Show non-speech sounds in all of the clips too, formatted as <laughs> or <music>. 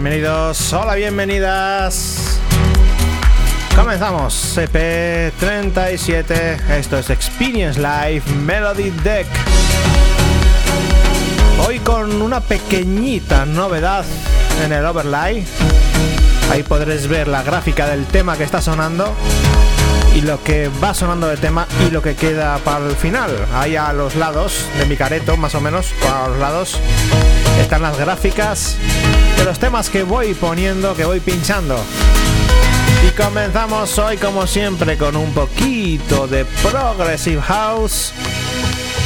Bienvenidos, hola, bienvenidas. Comenzamos, CP37, esto es Experience Live Melody Deck. Hoy con una pequeñita novedad en el overlay. Ahí podréis ver la gráfica del tema que está sonando y lo que va sonando de tema y lo que queda para el final. Ahí a los lados de mi careto, más o menos, a los lados, están las gráficas de los temas que voy poniendo, que voy pinchando. Y comenzamos hoy como siempre con un poquito de Progressive House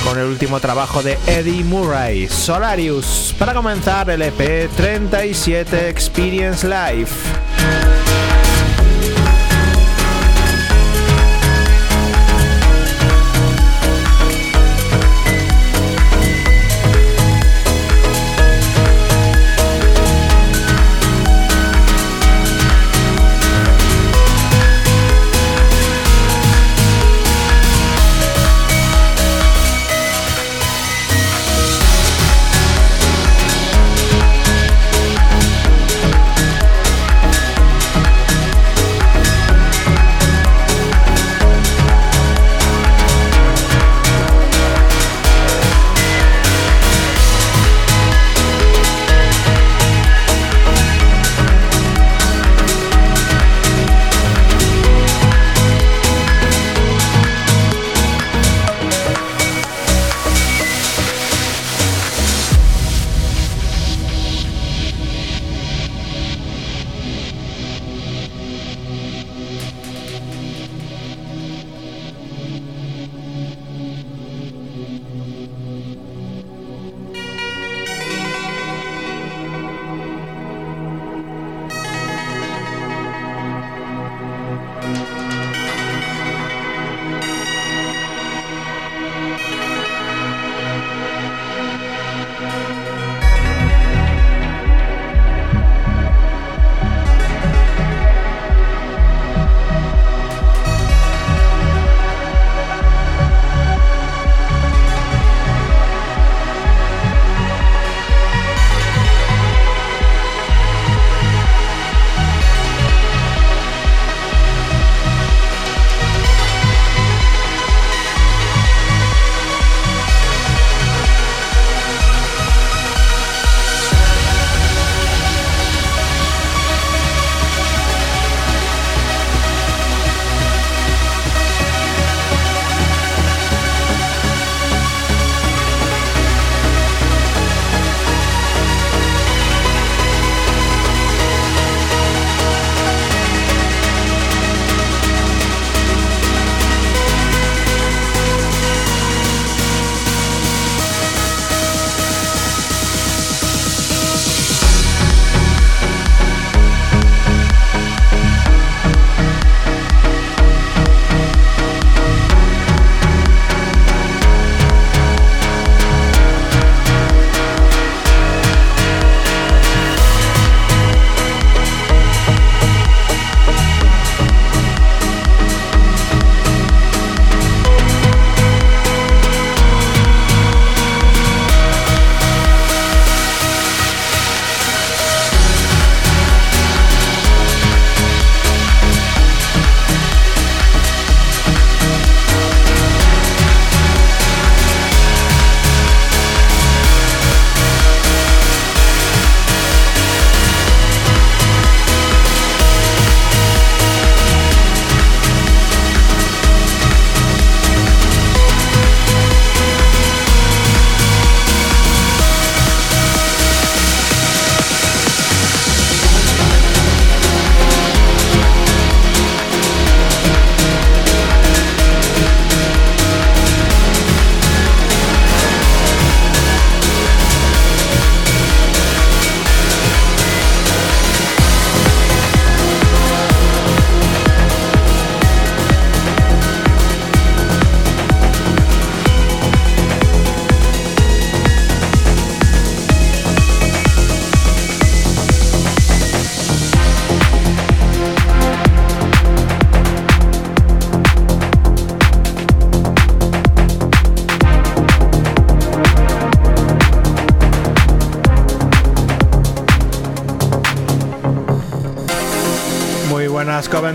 con el último trabajo de Eddie Murray, Solarius, para comenzar el EP 37 Experience Live.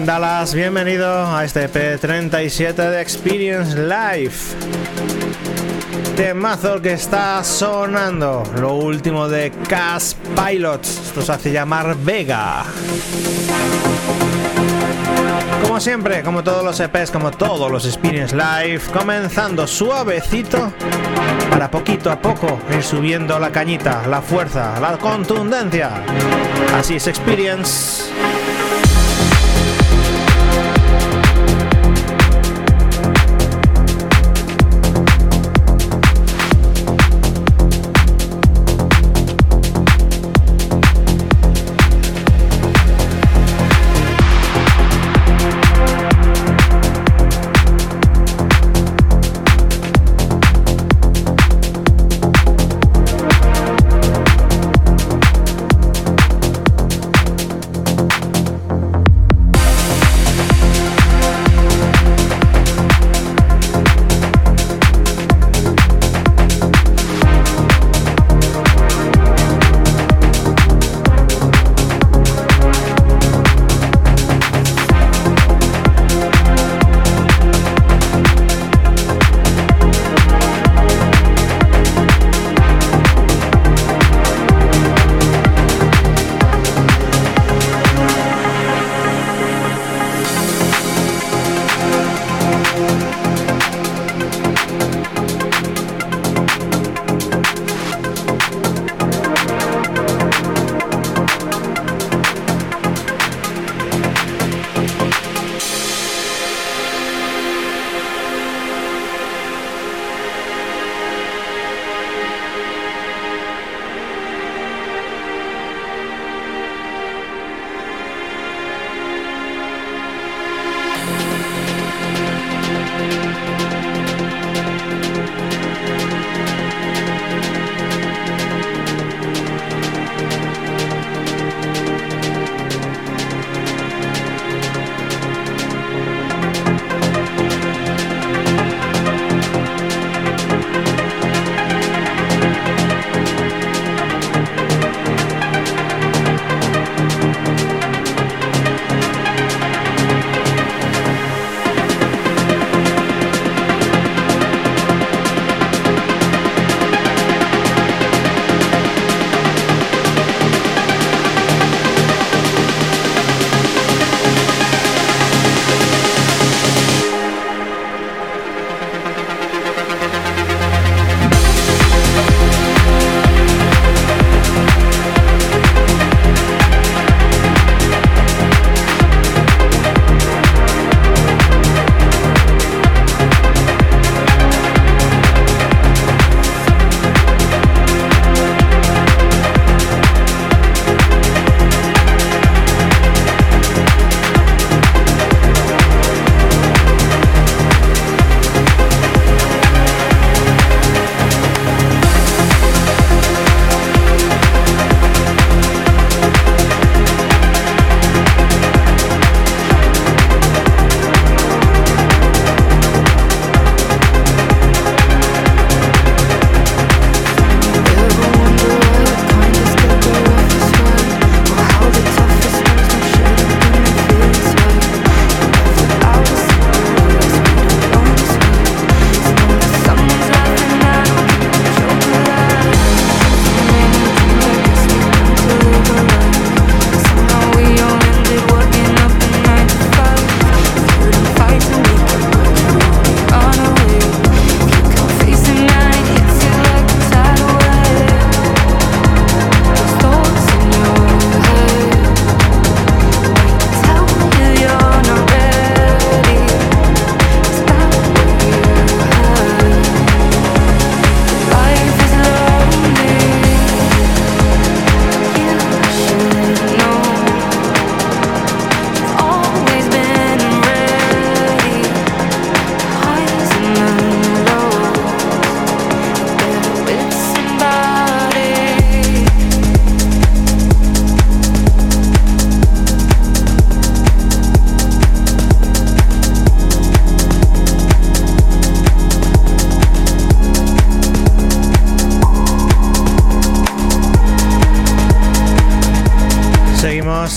Dallas, bienvenido a este P37 de Experience Live. Temazo que está sonando, lo último de Cast Pilots, esto se hace llamar Vega. Como siempre, como todos los EPs, como todos los Experience Live, comenzando suavecito para poquito a poco ir subiendo la cañita, la fuerza, la contundencia. Así es Experience.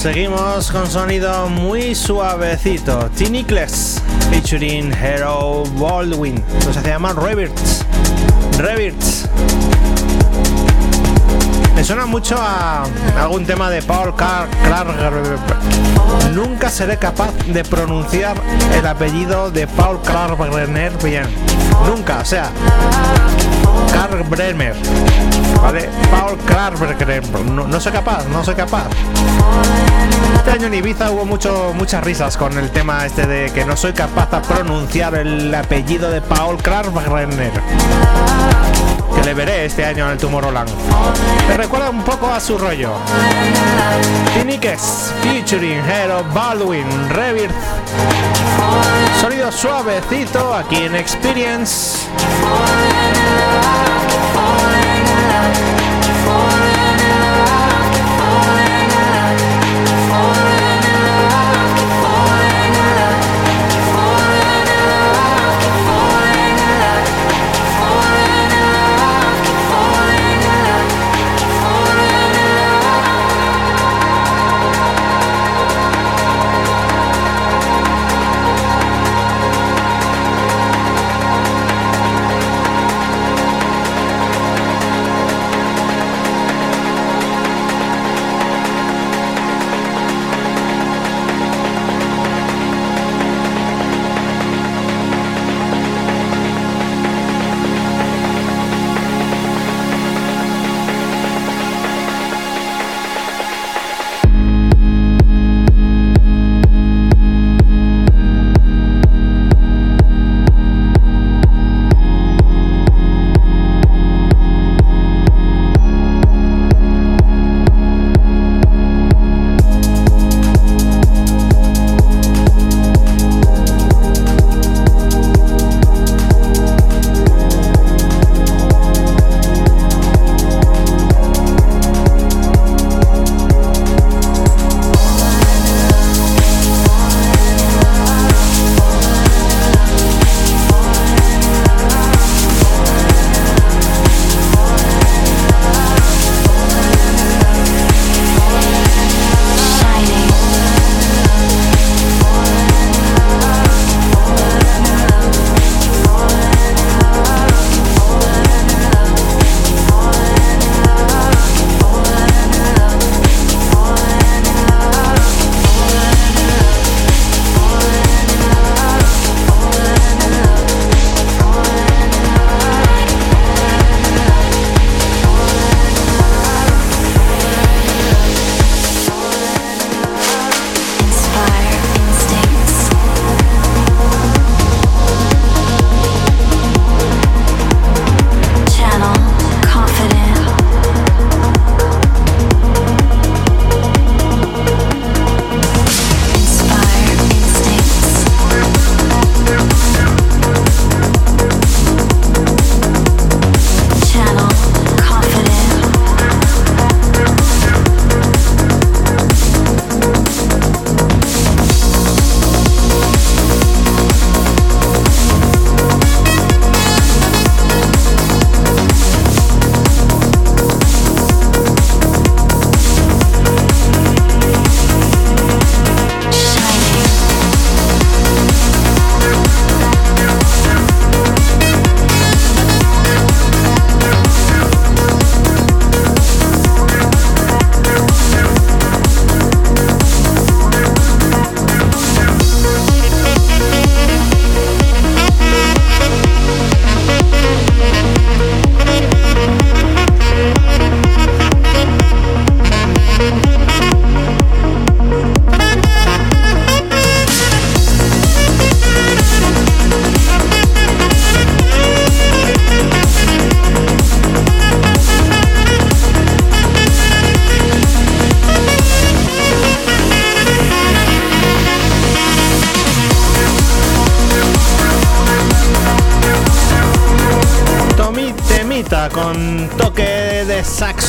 Seguimos con sonido muy suavecito. Tinicles featuring Hero Baldwin. Esto se llama Reverts. Reverts. Me suena mucho a algún tema de Paul Clark. Nunca seré capaz de pronunciar el apellido de Paul Clark bien. Nunca, o sea, Karl Bremer. ¿Vale? Paul Clark no, no soy capaz, no soy capaz. Este año en Ibiza hubo mucho, muchas risas con el tema este de que no soy capaz de pronunciar el apellido de Paul Clark que le veré este año en el Tomorrowland. Me recuerda un poco a su rollo. Phoenix featuring Hero Baldwin Rebirth. Sonido suavecito aquí en Experience.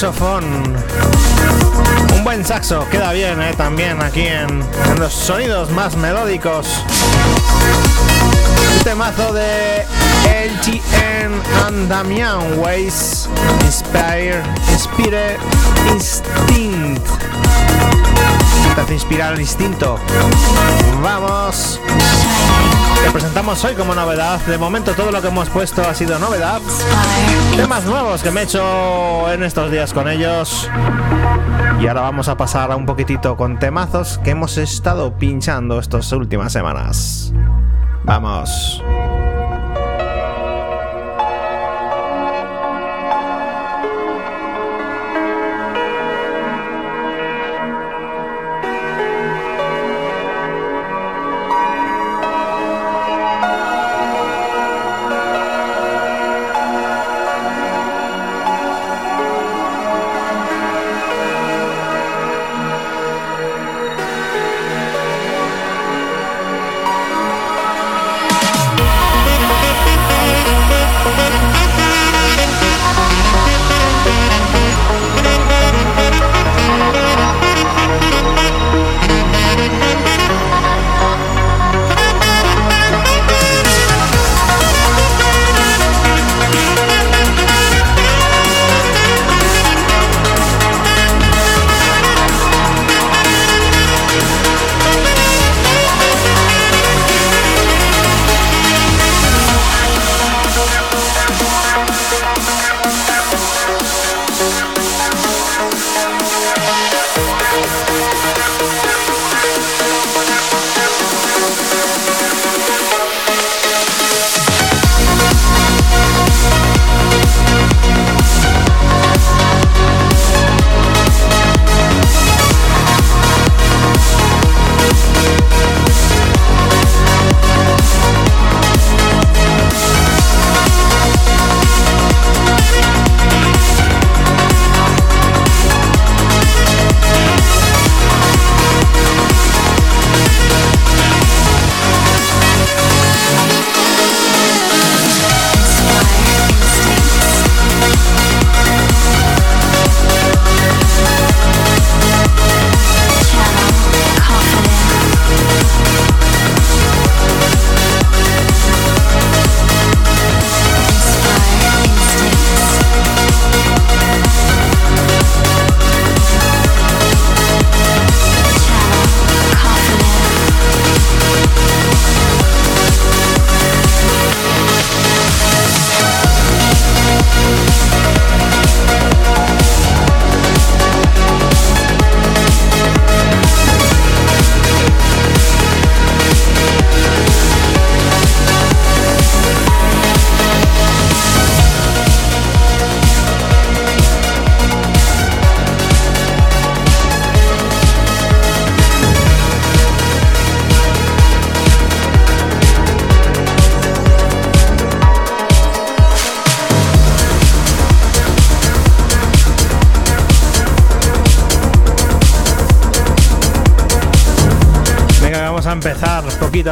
Un buen saxo, queda bien eh, también aquí en, los sonidos más melódicos. Un temazo de LTN and Damian Ways, Inspire, Inspire, Instinct. te hace inspirar el instinto. Te presentamos hoy como novedad. De momento todo lo que hemos puesto ha sido novedad. Temas nuevos que me he hecho en estos días con ellos. Y ahora vamos a pasar a un poquitito con temazos que hemos estado pinchando estas últimas semanas. Vamos.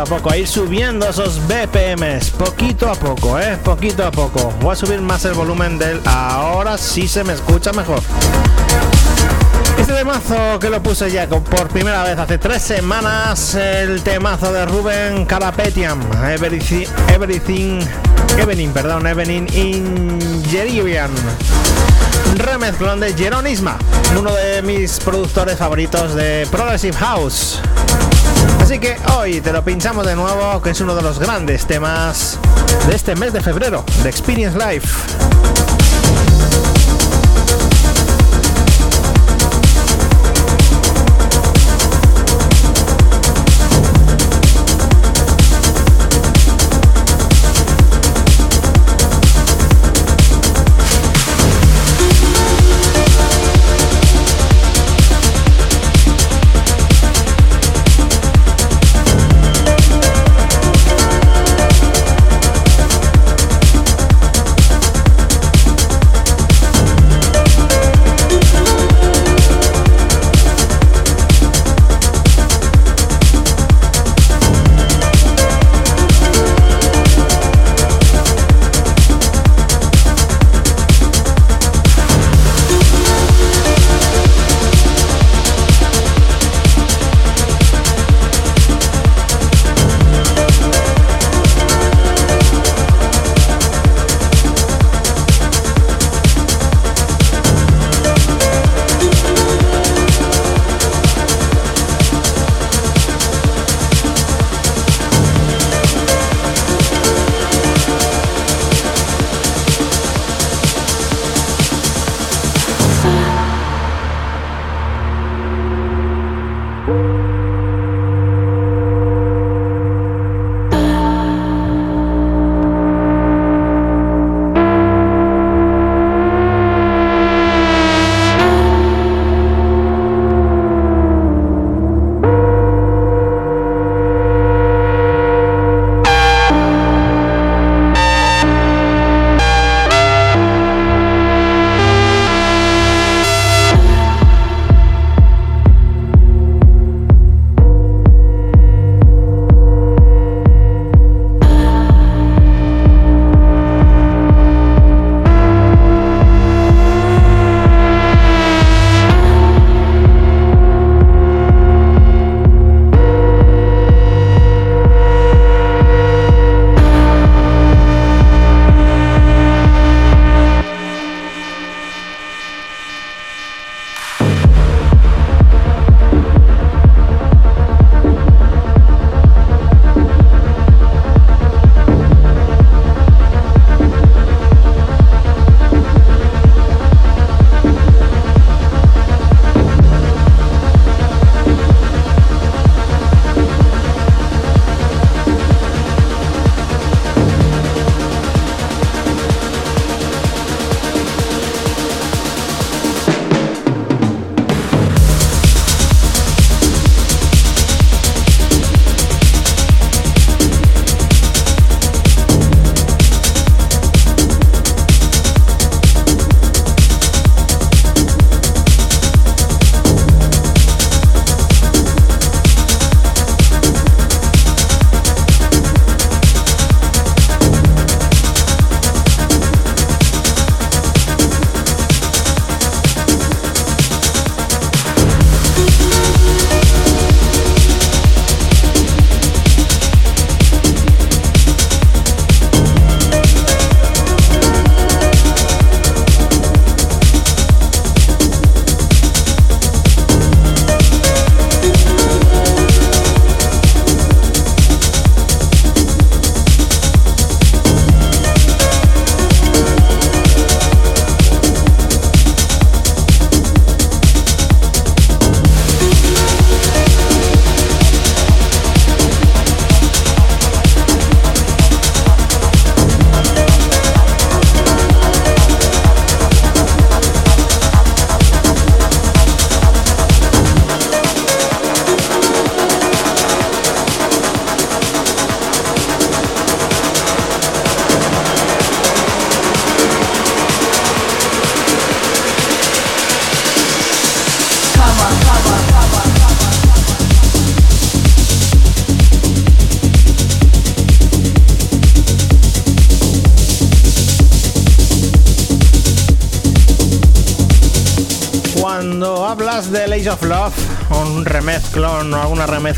Poco, a ir subiendo esos BPMs, poquito a poco, ¿eh? Poquito a poco. Voy a subir más el volumen del... Ahora sí se me escucha mejor. Este temazo que lo puse ya por primera vez hace tres semanas, el temazo de Ruben Carapetian, Everything, Everything, Evening, perdón, Evening Ingerian. Remezclón de Jeronisma, uno de mis productores favoritos de Progressive House. Así que hoy te lo pinchamos de nuevo, que es uno de los grandes temas de este mes de febrero, de Experience Life.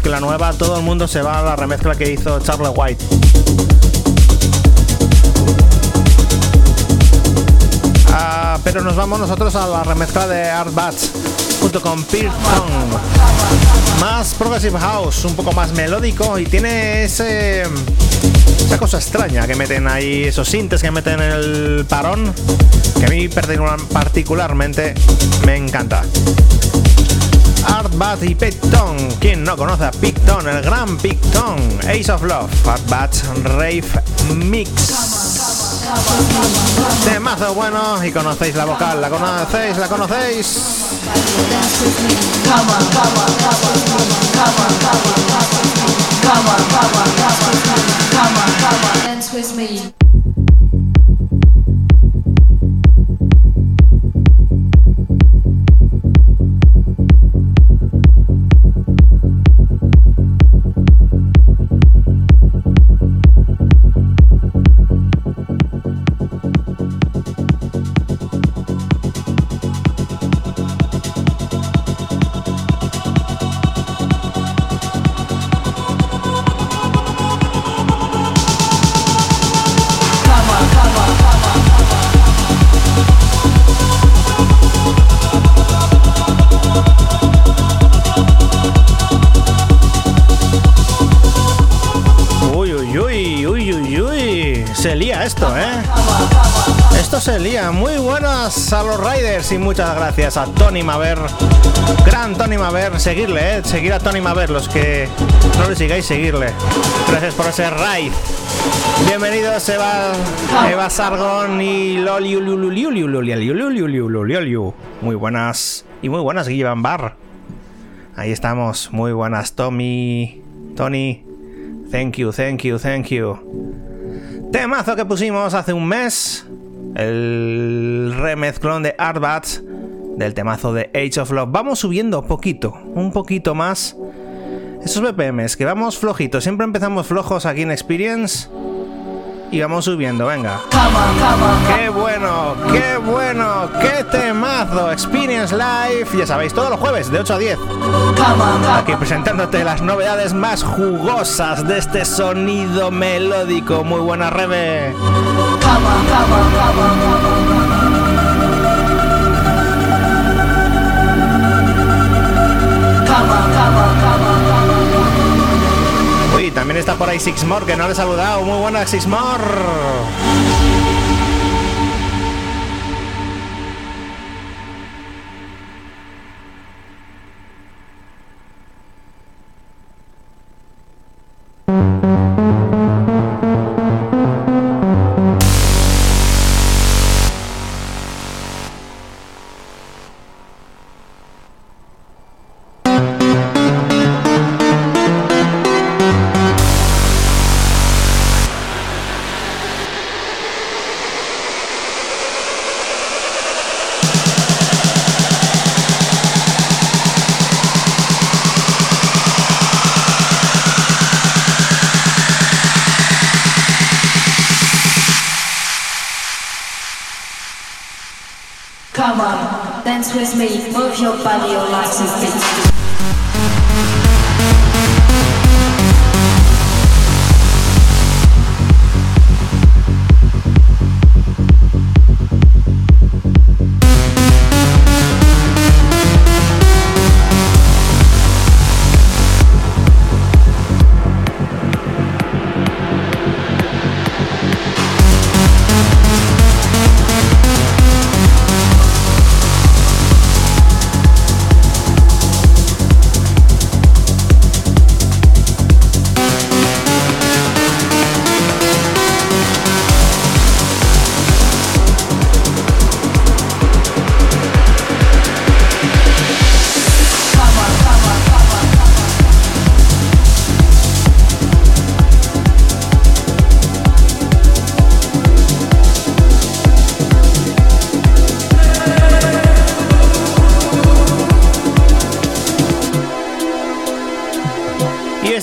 Remezcla nueva, todo el mundo se va a la remezcla que hizo Charlie White. Ah, pero nos vamos nosotros a la remezcla de Art Bats junto con Pearson. Más Progressive House, un poco más melódico y tiene ese esa cosa extraña que meten ahí, esos sintes que meten en el parón, que a mí particularmente me encanta. Art Bat y Picton. ¿Quién no conoce a Picton? El gran Picton. Ace of Love. Art Bat Rave Mix. Temazo bueno y conocéis la vocal, la conocéis, la conocéis. A los Riders y muchas gracias a Tony Maver. Gran Tony Maver, seguirle, eh. seguir a Tony Maver, los que no le sigáis, seguirle. Gracias por ese raid. Bienvenidos Eva, Eva Sargon y Loli Muy buenas y muy buenas Guivan Bar. Ahí estamos, muy buenas Tommy, Tony. Thank you, thank you, thank you. Temazo que pusimos hace un mes el remezclón de Artbats del temazo de Age of Love. Vamos subiendo poquito, un poquito más. Esos BPMs, que vamos flojitos. Siempre empezamos flojos aquí en Experience. Y vamos subiendo, venga. ¡Qué bueno! ¡Qué bueno! ¡Qué temazo! Experience Live, ya sabéis, todos los jueves de 8 a 10. Aquí presentándote las novedades más jugosas de este sonido melódico. Muy buena, Rebe. Uy, también está por ahí Sixmore, que no le he saludado. Muy buena, Sixmore.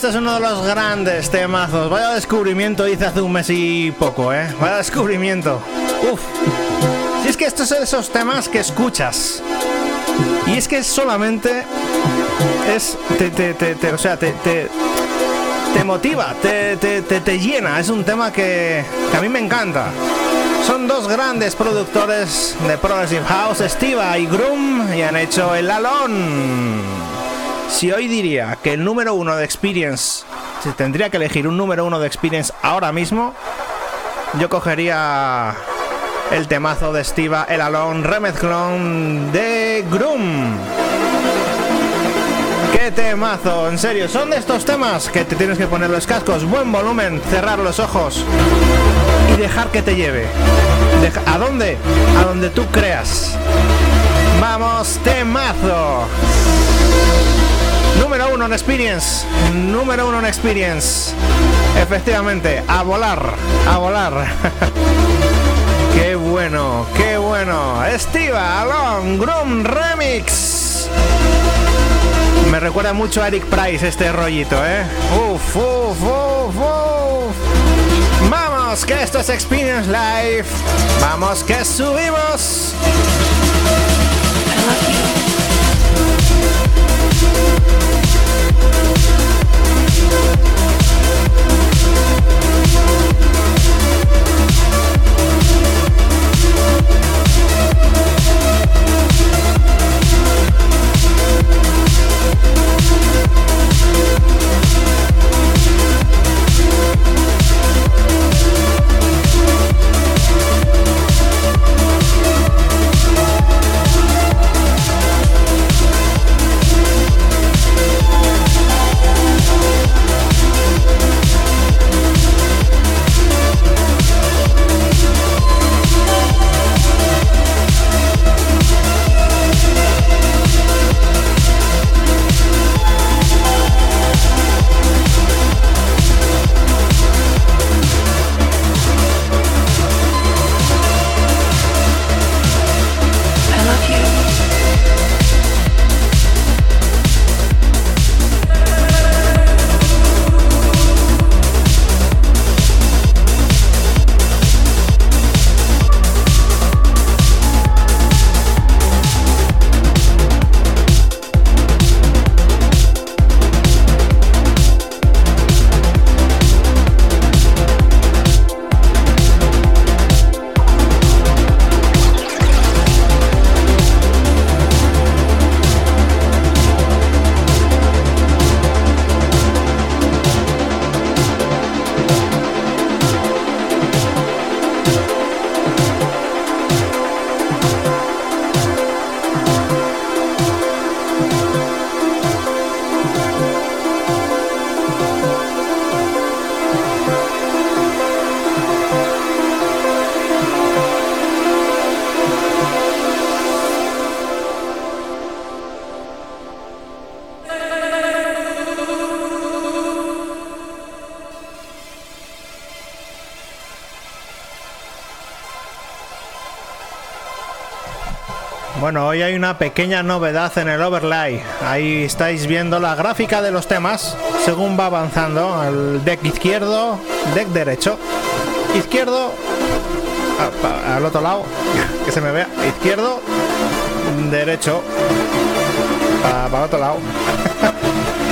Grandes temazos. Vaya descubrimiento hice hace un mes y poco, ¿eh? Vaya descubrimiento. Uf. Si es que estos son esos temas que escuchas Y es que solamente es. Te, te, te, te- o sea, te, te, te motiva, te, te, te, te llena. Es un tema que, que a mí me encanta. Son dos grandes productores de Progressive House, Stiva y Groom, y han hecho el Alon. Si hoy diría que el número uno de Experience, si tendría que elegir un número uno de Experience ahora mismo, yo cogería el temazo de Stiva, el Alon remezclón de Groom. ¡Qué temazo! En serio, son de estos temas que te tienes que poner los cascos, buen volumen, cerrar los ojos y dejar que te lleve. ¿A dónde? A donde tú creas. Vamos, temazo. Número uno en Experience. Número uno en Experience. Efectivamente, a volar, a volar. <laughs> qué bueno, qué bueno. Estiva, Alon, Groom Remix. Me recuerda mucho a Eric Price este rollito, ¿eh? Uf, uf, uf, uf. Vamos, que esto es Experience Live. Vamos, que subimos. Una pequeña novedad en el overlay. Ahí estáis viendo la gráfica de los temas según va avanzando. El deck izquierdo, deck derecho. Izquierdo, al otro lado, <laughs> que se me vea. Izquierdo, derecho, para otro lado. <laughs>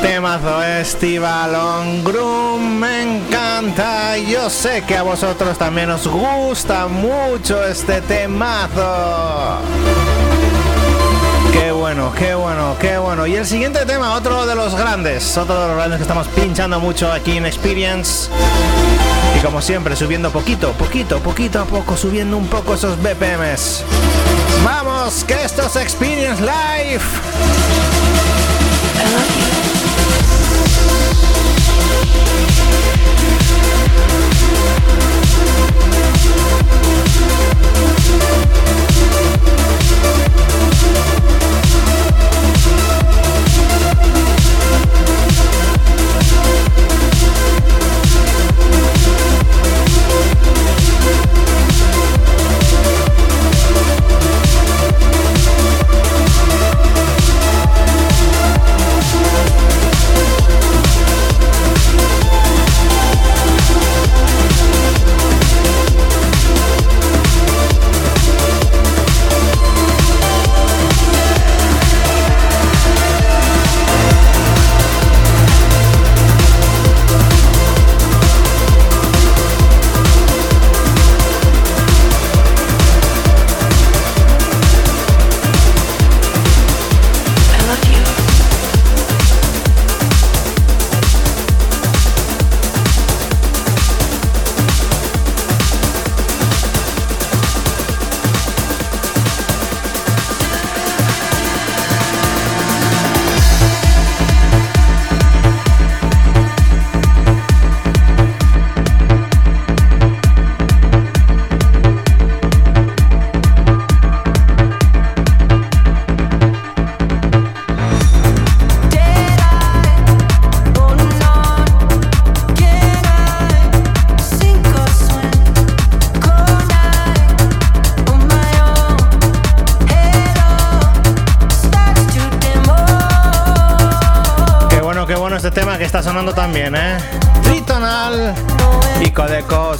Temazo Estivalon Groom, me encanta. Yo sé que a vosotros también os gusta mucho este temazo. Qué bueno, qué bueno, qué bueno. Y el siguiente tema, otro de los grandes, otro de los grandes que estamos pinchando mucho aquí en Experience. Y como siempre, subiendo poquito, poquito, poquito a poco, subiendo un poco esos BPMs. Vamos, que esto es Experience Live. Thank you.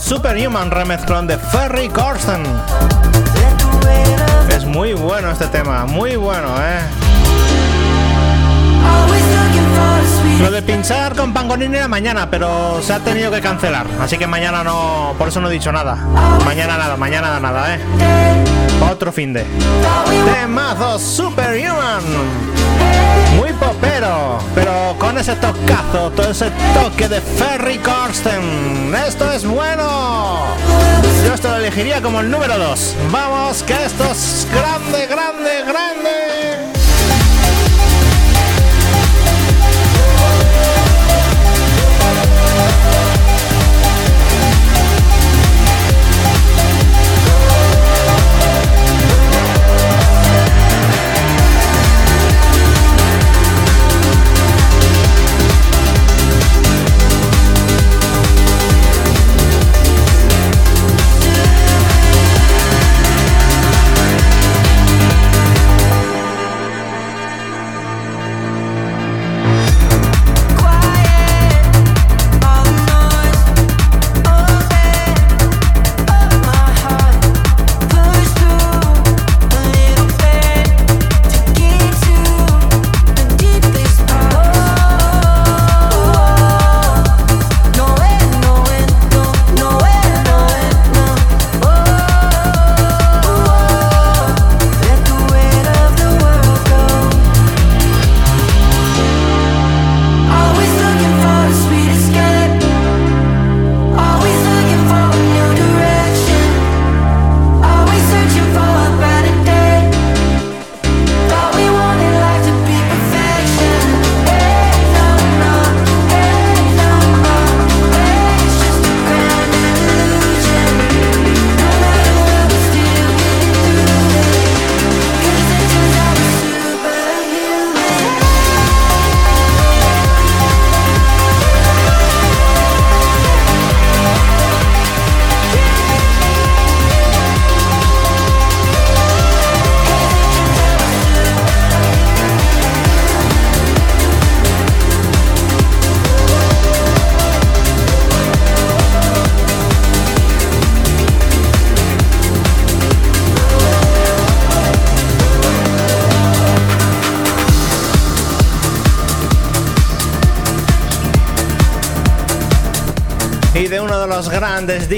Superhuman remezclón de Ferry Corsten. Es muy bueno este tema, muy bueno, ¿eh? Lo de pinchar con Pangonini era mañana, pero se ha tenido que cancelar. Así que mañana no. Por eso no he dicho nada. Mañana nada, mañana nada, ¿eh? Otro fin de. Temazo Superhuman. Muy popero, pero con ese tocazo, todo ese toque de Ferry Corsten. Esto es bueno. Yo esto lo elegiría como el número 2. Vamos, que esto es grande, grande, grande.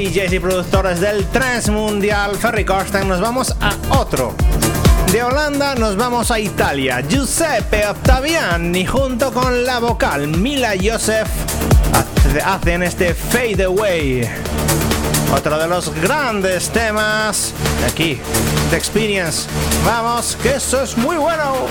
DJs y productores del trance mundial, Ferry Corsten, nos vamos a otro. De Holanda nos vamos a Italia. Giuseppe Ottaviani junto con la vocal Mila Joseph hacen este Fade Away. Otro de los grandes temas de aquí, The Experience. Vamos, que eso es muy bueno.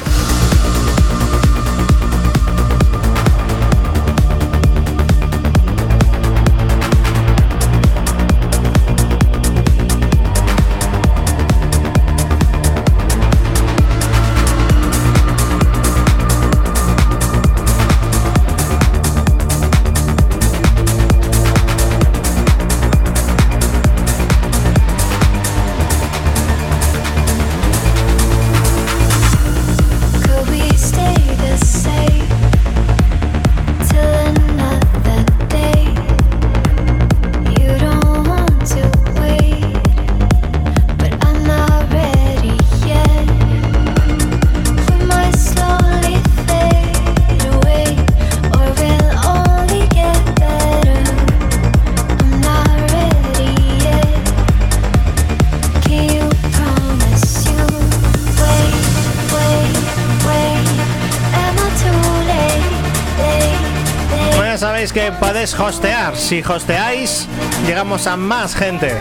Podéis hostear. Si hosteáis, llegamos a más gente.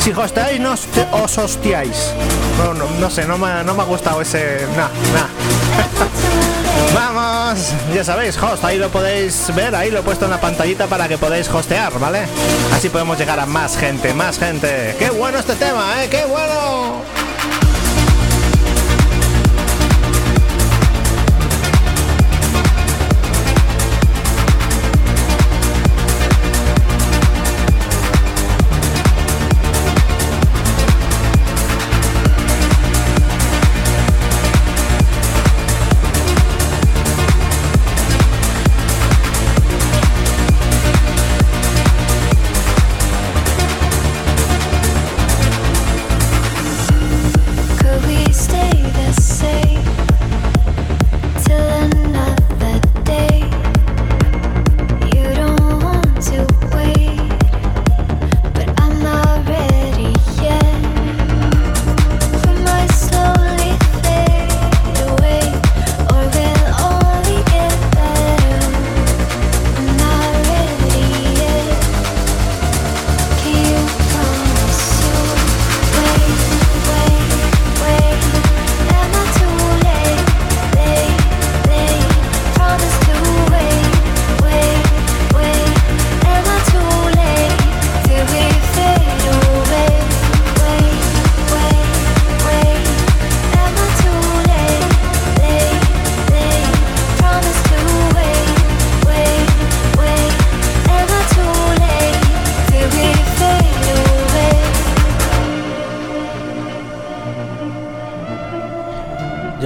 Si hosteáis, no os hostiáis. No, no, no sé, no me, no me ha gustado ese. Nah, nah. <laughs> Vamos, ya sabéis, host, ahí lo podéis ver, ahí lo he puesto en la pantallita para que podáis hostear, ¿vale? Así podemos llegar a más gente, más gente. ¡Qué bueno este tema, eh! ¡Qué bueno!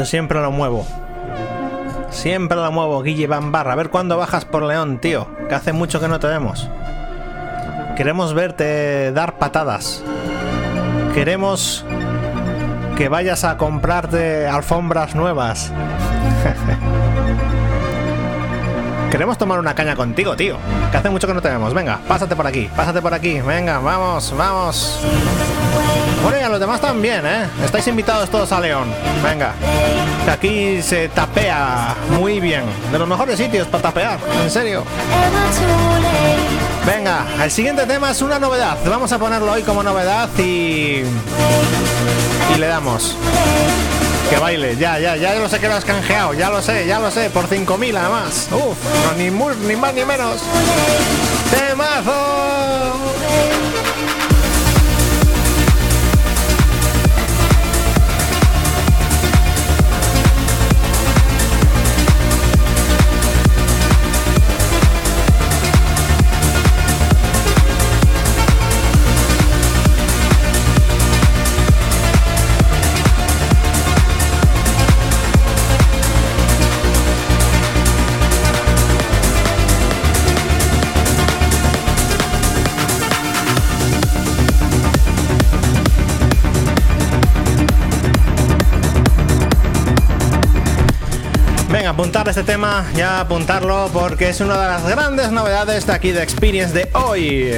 Siempre lo muevo. Siempre lo muevo, Guille Van Barra. A ver cuándo bajas por León, tío. Que hace mucho que no te vemos. Queremos verte dar patadas. Queremos que vayas a comprarte alfombras nuevas. <laughs> Queremos tomar una caña contigo, tío. Que hace mucho que no te vemos. Venga, pásate por aquí, pásate por aquí. Venga, vamos, vamos. Bueno, y a los demás también, ¿eh? Estáis invitados todos a León. Venga. Aquí se tapea muy bien. De los mejores sitios para tapear, en serio. Venga, el siguiente tema es una novedad. Vamos a ponerlo hoy como novedad y. Y le damos. Que baile, ya, ya, ya lo sé que lo has canjeado, ya lo sé, ya lo sé, por 5.000 además. Uf, no, ni, ni más ni menos. ¡Temazo! Apuntar este tema, ya apuntarlo porque es una de las grandes novedades de aquí de Experience de hoy.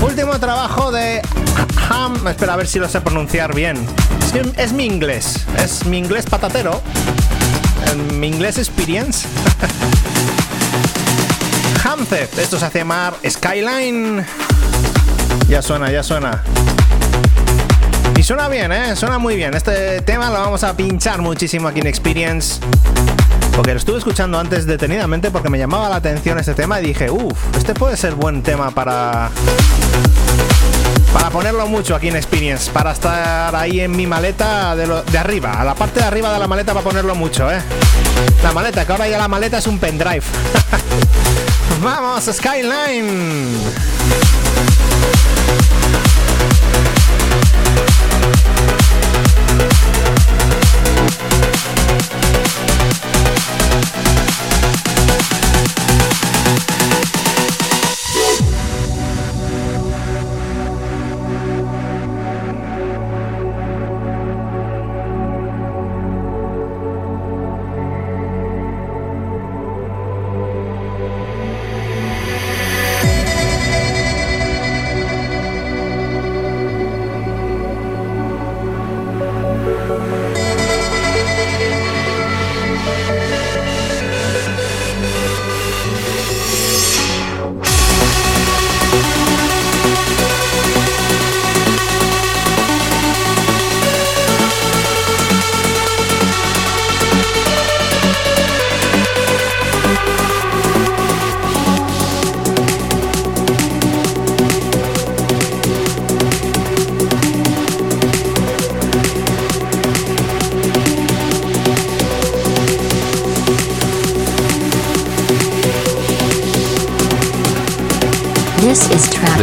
Último trabajo de Ham. Espera a ver si lo sé pronunciar bien. Es, mi inglés, es mi inglés patatero. Mi inglés Experience. <laughs> Hamzet, esto se hace llamar Skyline. Ya suena, ya suena. Y suena bien, ¿eh? Suena muy bien. Este tema lo vamos a pinchar muchísimo aquí en Experience. Porque lo estuve escuchando antes detenidamente porque me llamaba la atención este tema y dije, uff, este puede ser buen tema para. Para ponerlo mucho aquí en Experience, para estar ahí en mi maleta de, de arriba, a la parte de arriba de la maleta para ponerlo mucho, ¿eh? La maleta, que ahora ya la maleta es un pendrive. <laughs> ¡Vamos, Skyline!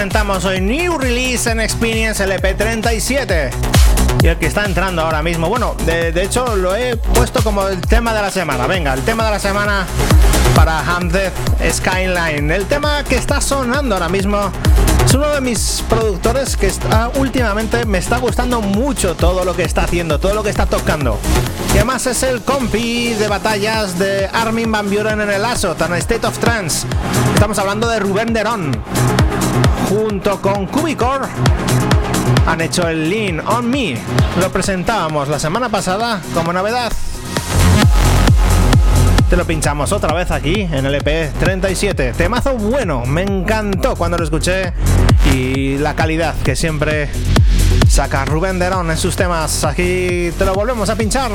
Presentamos hoy New Release en Experience LP37. Y el que está entrando ahora mismo. Bueno, de, hecho lo he puesto como el tema de la semana. Venga, el tema de la semana para Hamzeth Skyline. El tema que está sonando ahora mismo Es uno de mis productores que está, últimamente me está gustando mucho todo lo que está haciendo, todo lo que está tocando. Y además es el compi de batallas de Armin Van Buren en el ASO, tan State of Trance. Estamos hablando de Rubén Derón. Junto con Cubicore han hecho el Lean on Me. Lo presentábamos la semana pasada como novedad. Te lo pinchamos otra vez aquí en el EP 37. Temazo bueno, me encantó cuando lo escuché y la calidad que siempre saca Rubén Derón en sus temas. Aquí te lo volvemos a pinchar.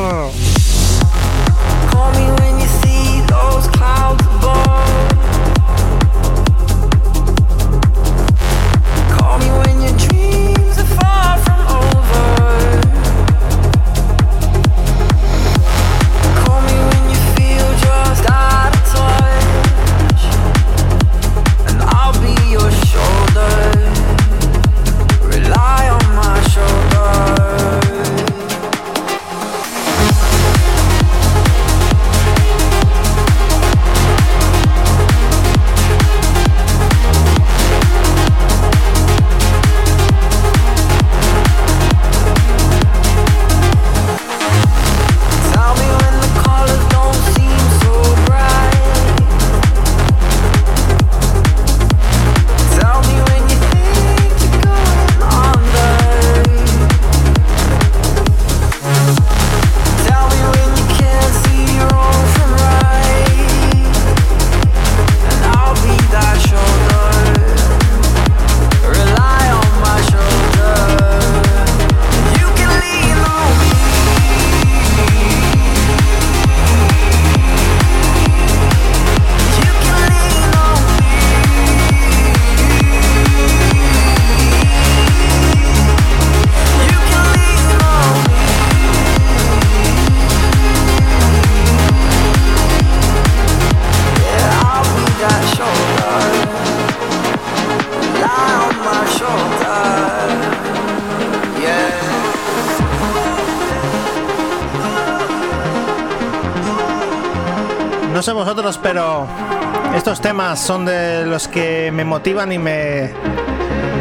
Son de los que me motivan y me,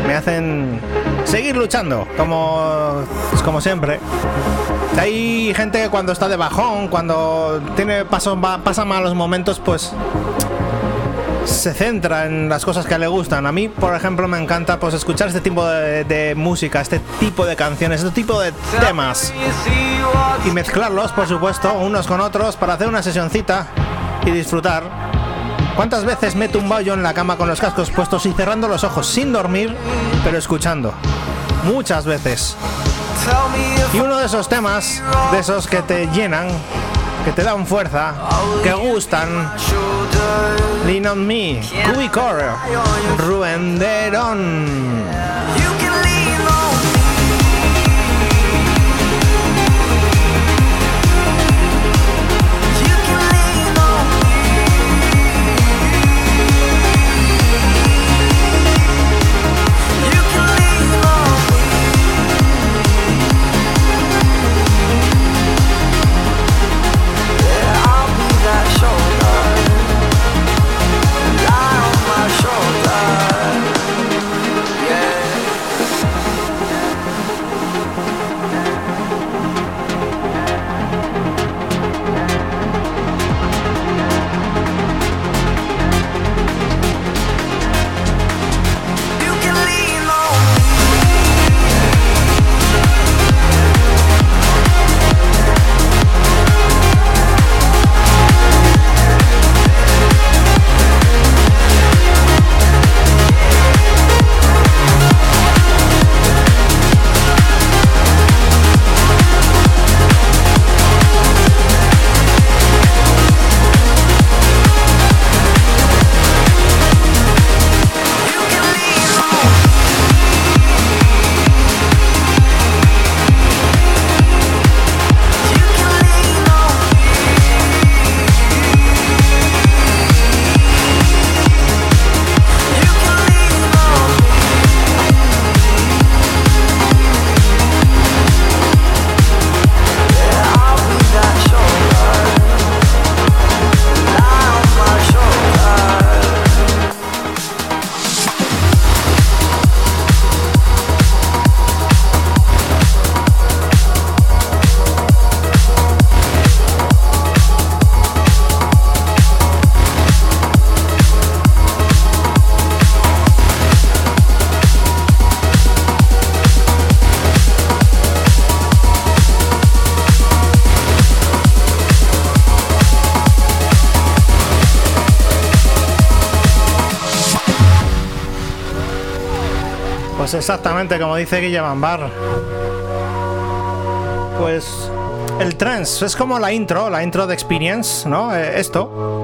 me hacen seguir luchando, como, pues como siempre. Hay gente que cuando está de bajón, cuando tiene paso, pasa malos momentos, pues se centra en las cosas que le gustan. A mí, por ejemplo, me encanta pues escuchar este tipo de, de, música, este tipo de canciones, este tipo de temas y mezclarlos, por supuesto, unos con otros para hacer una sesioncita y disfrutar. ¿Cuántas veces me he tumbado yo en la cama con los cascos puestos y cerrando los ojos sin dormir, pero escuchando? Muchas veces. Y uno de esos temas, de esos que te llenan, que te dan fuerza, que gustan. Lean on Me, Cubicore, Rubén Exactamente como dice Guille Bambar. Pues el trance es como la intro, la intro de Experience, ¿no? Eh, esto.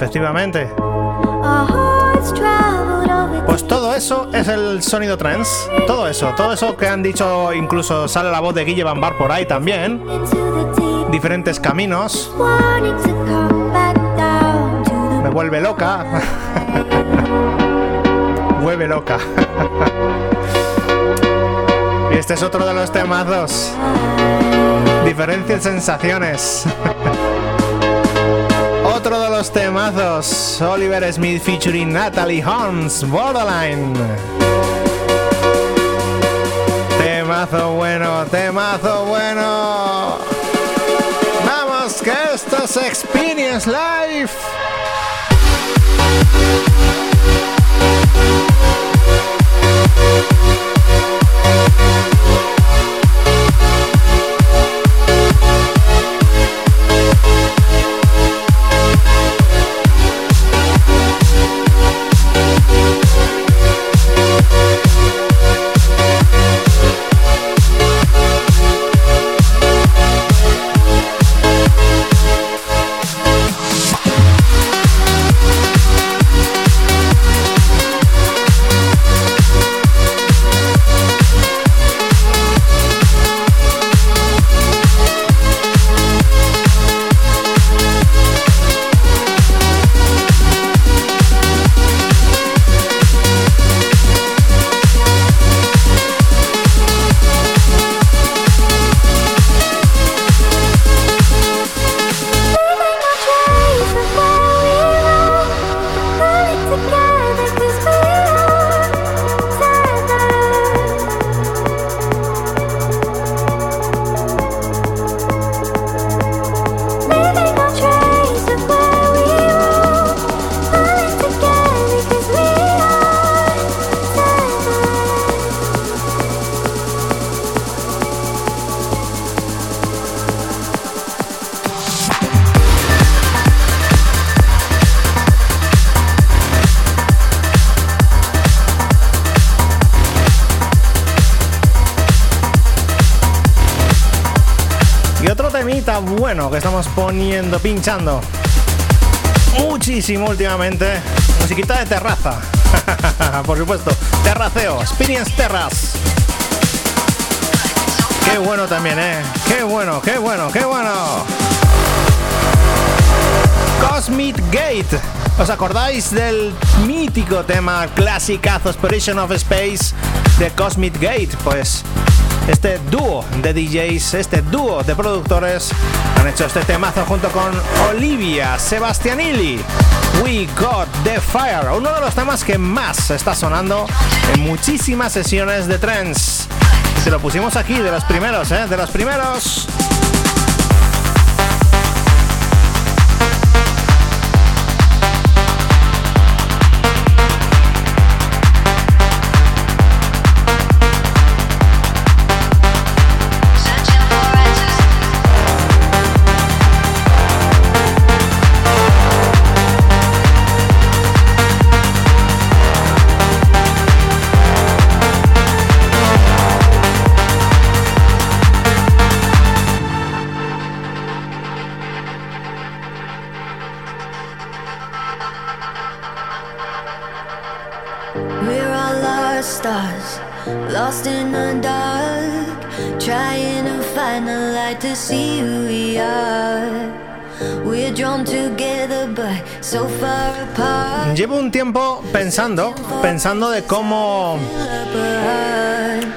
Efectivamente. Pues todo eso es el sonido trance. Todo eso, todo eso que han dicho, incluso sale la voz de Guille Bambar por ahí también. Diferentes caminos. Me vuelve loca. <laughs> vuelve loca. <laughs> y este es otro de los temazos. Diferentes sensaciones. <laughs> Temazos, Oliver Smith featuring Natalie Holmes, Borderline. Temazo bueno, temazo bueno. Vamos, que esto es Experience Life. Pinchando muchísimo últimamente. Musiquita de terraza, <laughs> por supuesto. Terraceo, Experience Terras. Qué bueno también, ¿eh? Qué bueno, qué bueno, qué bueno. Cosmic Gate. ¿Os acordáis del mítico tema clásicazo Aspiration of Space de Cosmic Gate? Pues este dúo de DJs, este dúo de productores han hecho este temazo junto con Olivia Sebastianilli. We Got the Fire, uno de los temas que más está sonando en muchísimas sesiones de trance. Se lo pusimos aquí de los primeros, ¿eh? De los primeros. Llevo un tiempo pensando, pensando de cómo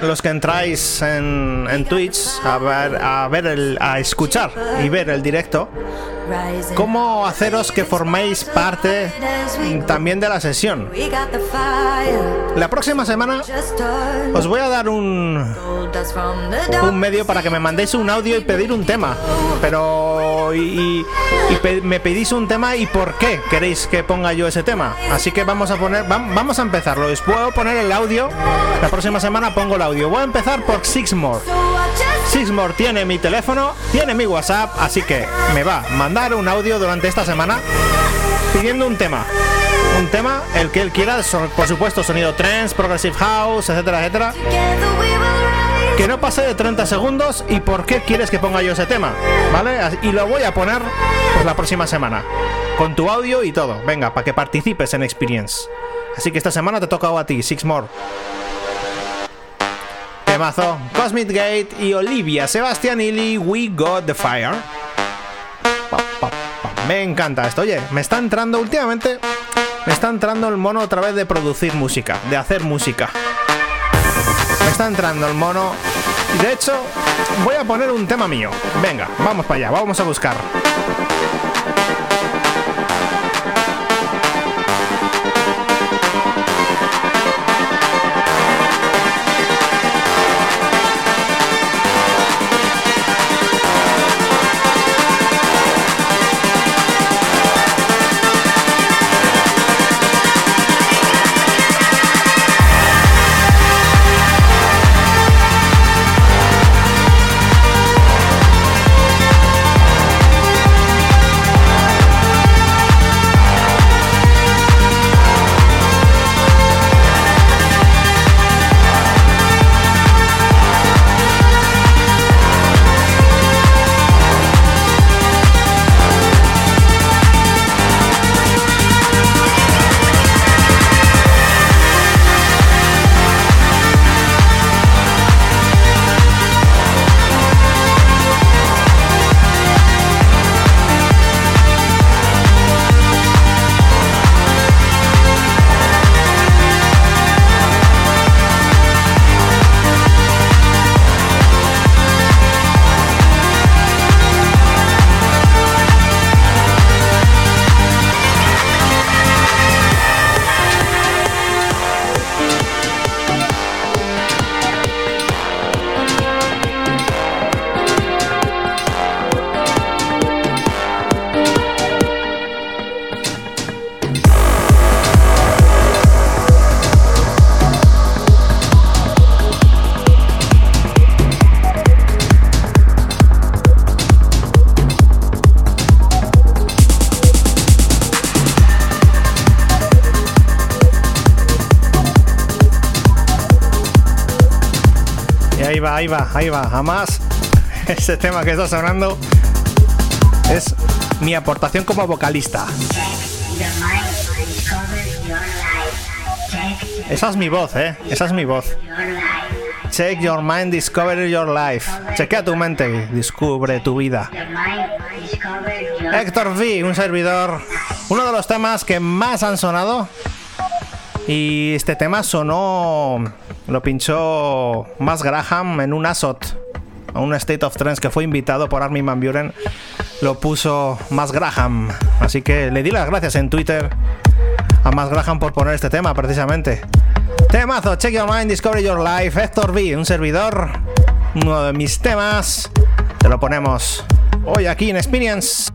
los que entráis en, Twitch a ver, a ver el, a escuchar y ver el directo, cómo haceros que forméis parte también de la sesión. La próxima semana os voy a dar un, un medio para que me mandéis un audio y pedir un tema. Pero y, me pedís un tema y por qué queréis que ponga yo ese tema. Así que vamos a poner, vamos a empezarlo. Les puedo poner el audio. La próxima semana pongo el audio. Voy a empezar por Sixmore. Sixmore tiene mi teléfono, tiene mi WhatsApp, así que me va a mandar un audio durante esta semana pidiendo un tema. Un tema, el que él quiera, por supuesto, sonido trance, progressive house, etcétera, etcétera. Que no pase de 30 segundos y por qué quieres que ponga yo ese tema, ¿vale? Y lo voy a poner pues, la próxima semana, con tu audio y todo. Venga, para que participes en Experience. Así que esta semana te toca a ti, Six More. Temazo, Cosmic Gate y Olivia Sebastianilli, We Got the Fire. Me encanta esto. Oye, me está entrando últimamente. Me está entrando el mono otra vez de producir música, de hacer música. Me está entrando el mono. Y de hecho, voy a poner un tema mío. Venga, vamos para allá, vamos a buscar. Ahí va, ahí va. Además, <laughs> ese tema que está sonando es mi aportación como vocalista. Esa es mi voz, ¿eh? Esa es mi voz. Check your mind, discover your life. Chequea tu mente descubre tu vida. Héctor V, un servidor. Uno de los temas que más han sonado. Y este tema sonó lo pinchó Mas Graham en un Asot, a un State of Trance que fue invitado por Armin Van Buren. Lo puso Mas Graham. Así que le di las gracias en Twitter a Mas Graham por poner este tema, precisamente. Temazo, Check Your Mind, Discover Your Life, Héctor V, un servidor, uno de mis temas. Te lo ponemos hoy aquí en Experience.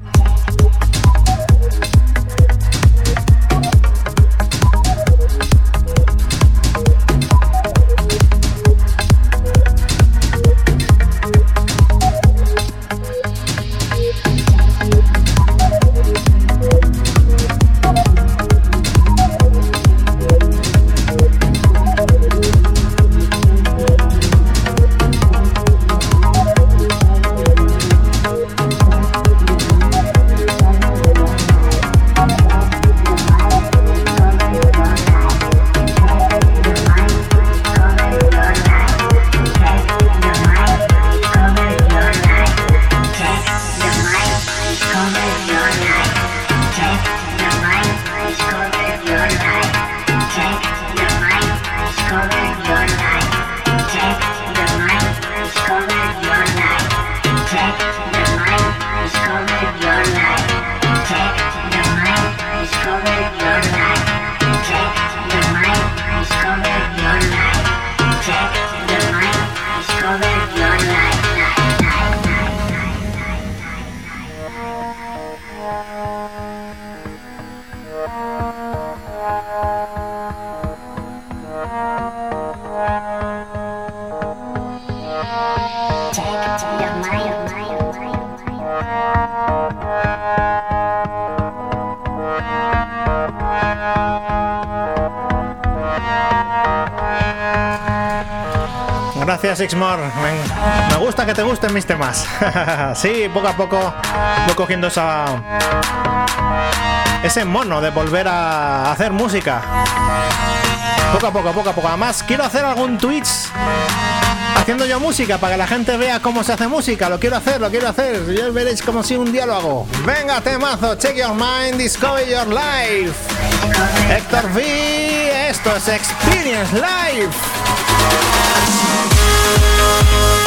Me, me gusta que te gusten mis temas. <laughs> sí, poco a poco voy cogiendo esa. ese mono de volver a hacer música. Poco a poco, poco a poco. Además, quiero hacer algún Twitch haciendo yo música para que la gente vea cómo se hace música. Lo quiero hacer, lo quiero hacer. Ya veréis como si un día lo hago. Venga, temazo, check your mind, discover your life. Héctor V, esto es Experience Life. Oh, you.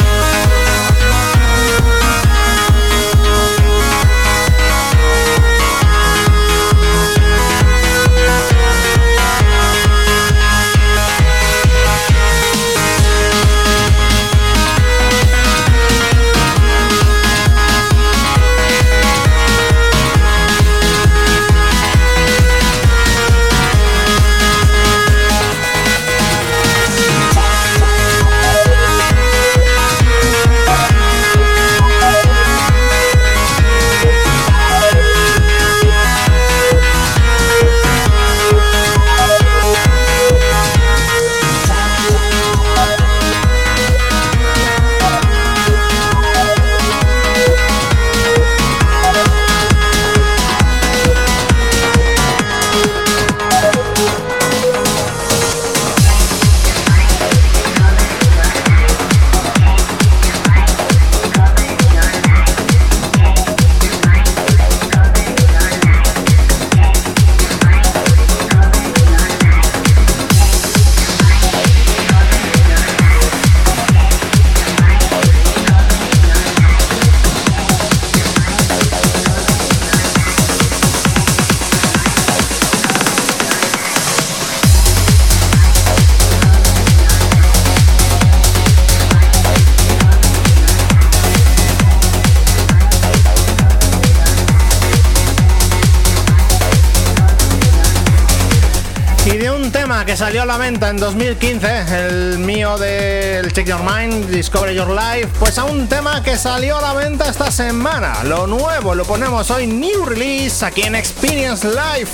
en 2015, el mío de Check Your Mind, Discover Your Life, pues a un tema que salió a la venta esta semana. Lo nuevo lo ponemos hoy, new release, aquí en Experience Life*.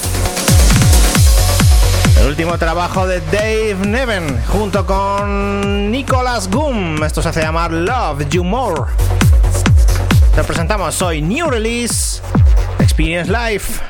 El último trabajo de Dave Neven junto con Nicholas Goom. Esto se hace llamar Love You More. Te presentamos hoy, new release, Experience Life.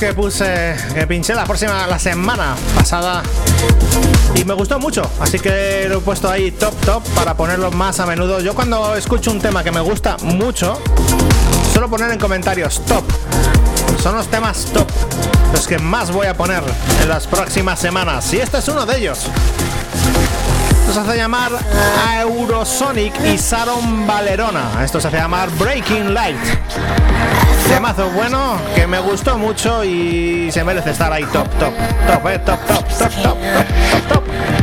Que puse, que pinché la próxima, la semana pasada y me gustó mucho, así que lo he puesto ahí top top para ponerlo más a menudo. Yo cuando escucho un tema que me gusta mucho, suelo poner en comentarios top. Son los temas top, los que más voy a poner en las próximas semanas y este es uno de ellos. Esto se hace llamar Eurosonic y Saron Valerona. Esto se hace llamar Breaking Light. Temazo bueno que me gustó mucho y se merece estar ahí top, top, top, eh, top, top, top, top, top, top, top.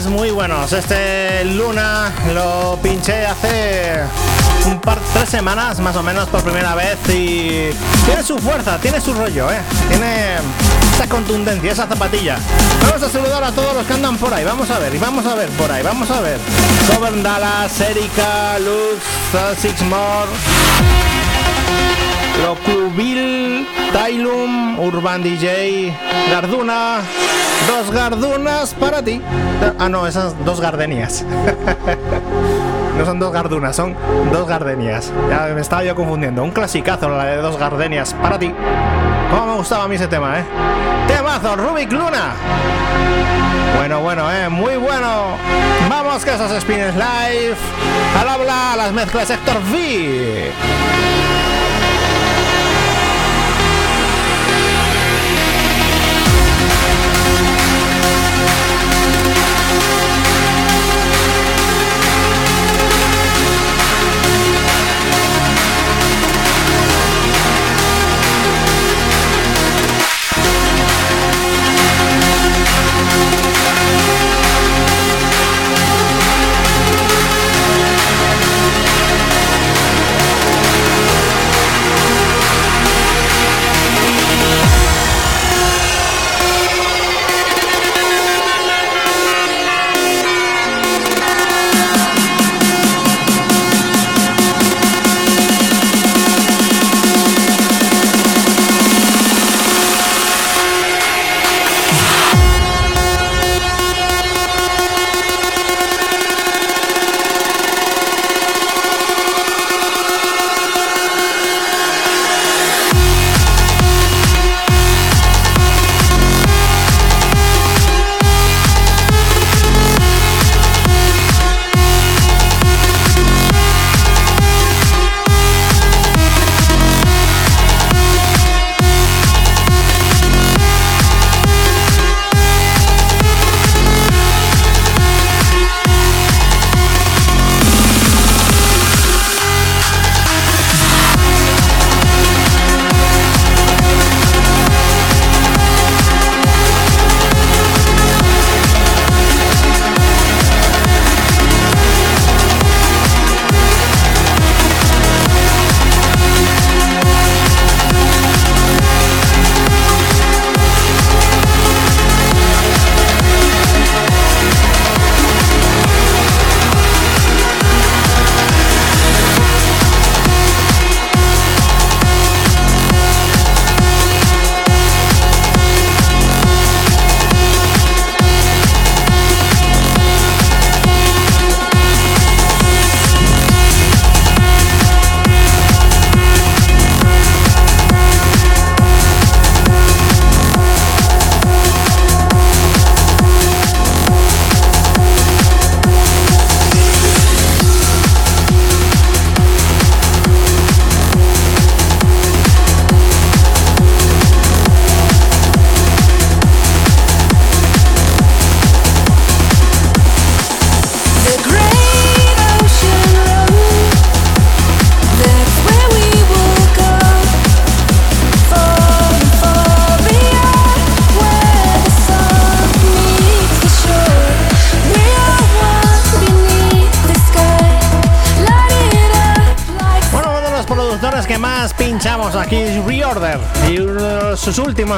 Muy buenos. Este Luna lo pinché hace un par, tres semanas más o menos por primera vez y tiene su fuerza, tiene su rollo, ¿eh? Tiene esa contundencia, esa zapatilla. Vamos a saludar a todos los que andan por ahí. Vamos a ver, y vamos a ver por ahí, vamos a ver. Coven Dallas, Erika, Luz, Sixmore. Loclubil, Tailum, Urban DJ, Garduna, dos Gardunas para ti. Ah, no, esas dos gardenias. <laughs> no son dos gardunas, son dos gardenias. Ya me estaba yo confundiendo. Un clasicazo la de dos gardenias para ti. Cómo me gustaba a mí ese tema, ¿eh? Temazo, Rubik Luna. Bueno, bueno, ¿eh? Muy bueno. Vamos que esos spins live. Al habla, las mezclas Héctor V.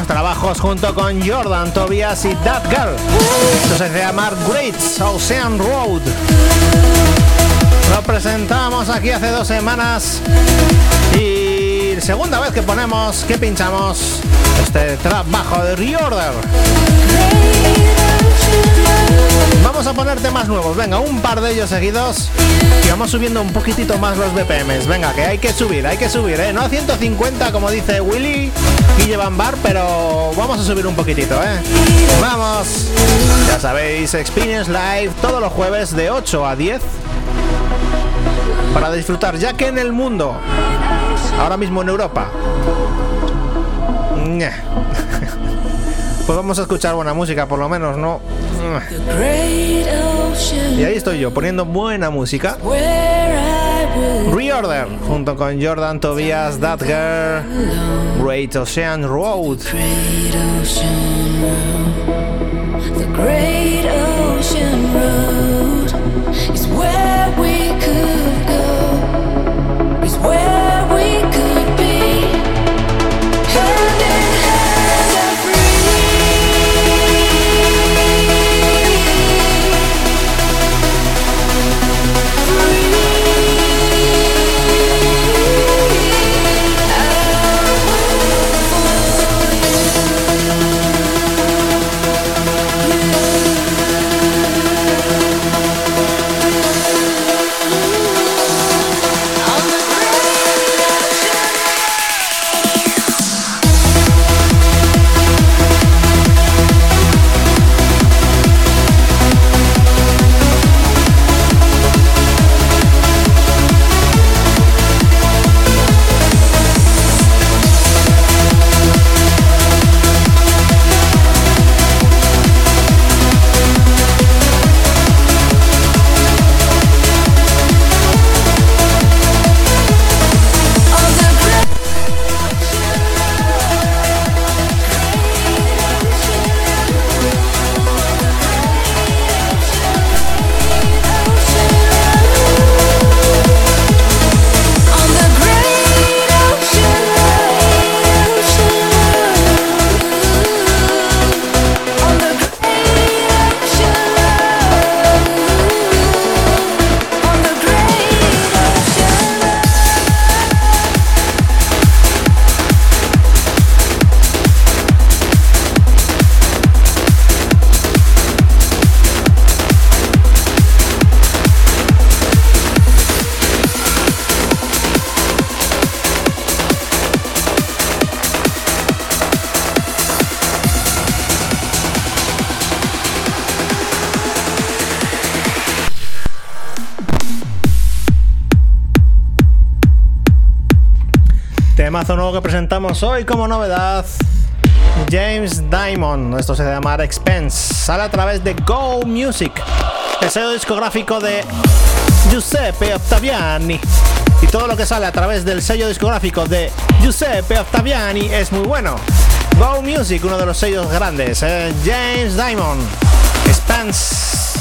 trabajos junto con Jordan Tobias y That Girl. Esto se llama Great Ocean Road. Lo presentamos aquí hace dos semanas y segunda vez que ponemos, que pinchamos este trabajo de Reorder. Vamos a poner temas nuevos, venga, un par de ellos seguidos y vamos subiendo un poquitito más los BPMs. Venga, que hay que subir, hay que subir, ¿eh? No a 150 como dice Willy y llevan bar, pero vamos a subir un poquitito, ¿eh? Vamos. Ya sabéis, Experience Live todos los jueves de 8 a 10 para disfrutar, ya que en el mundo, ahora mismo en Europa, <laughs> pues vamos a escuchar buena música, por lo menos, ¿no? Y ahí estoy yo, poniendo buena música. Reorder, junto con Jordan Tobias, That Girl, Great Ocean Road. The Great Ocean Road que presentamos hoy como novedad. James Diamond, esto se llama Expense, sale a través de Go Music, el sello discográfico de Giuseppe Ottaviani. Y todo lo que sale a través del sello discográfico de Giuseppe Ottaviani es muy bueno. Go Music, uno de los sellos grandes, eh, James Diamond, Expense.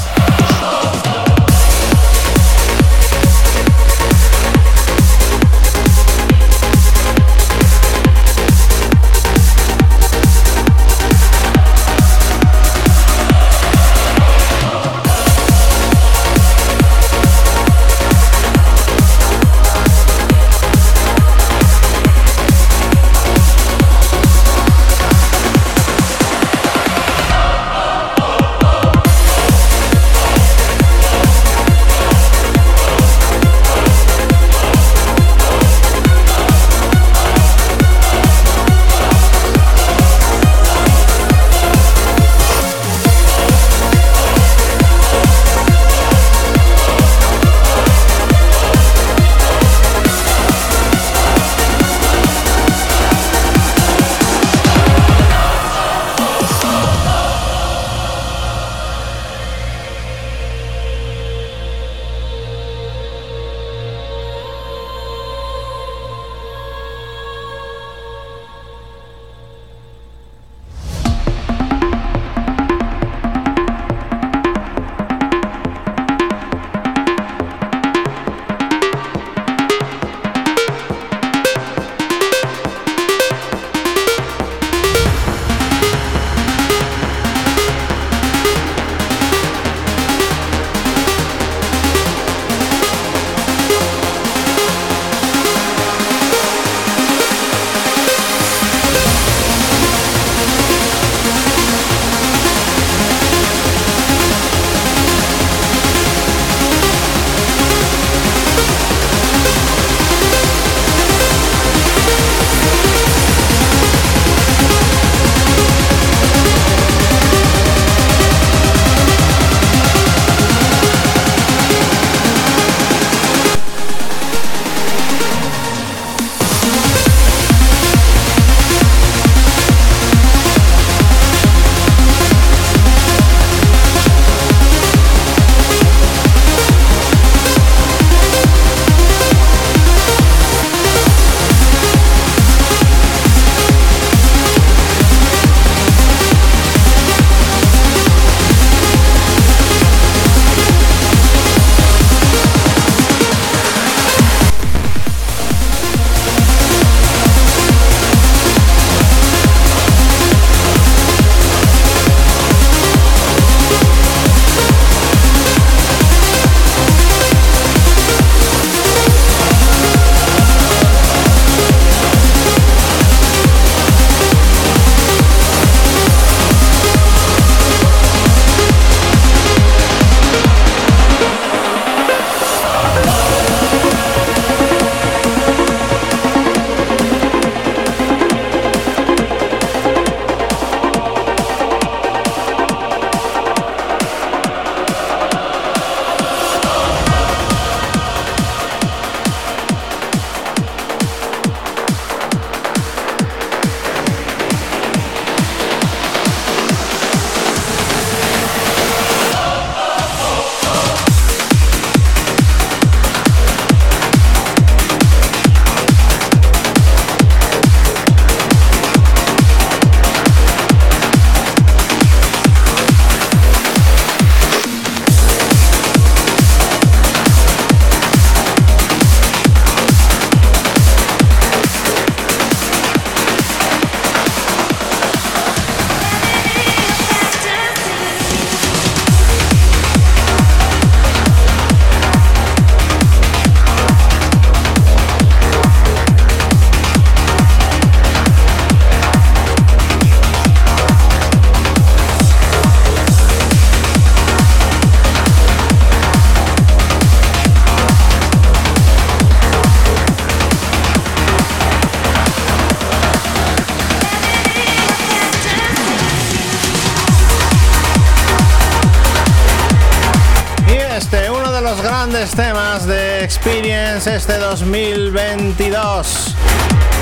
Este 2022.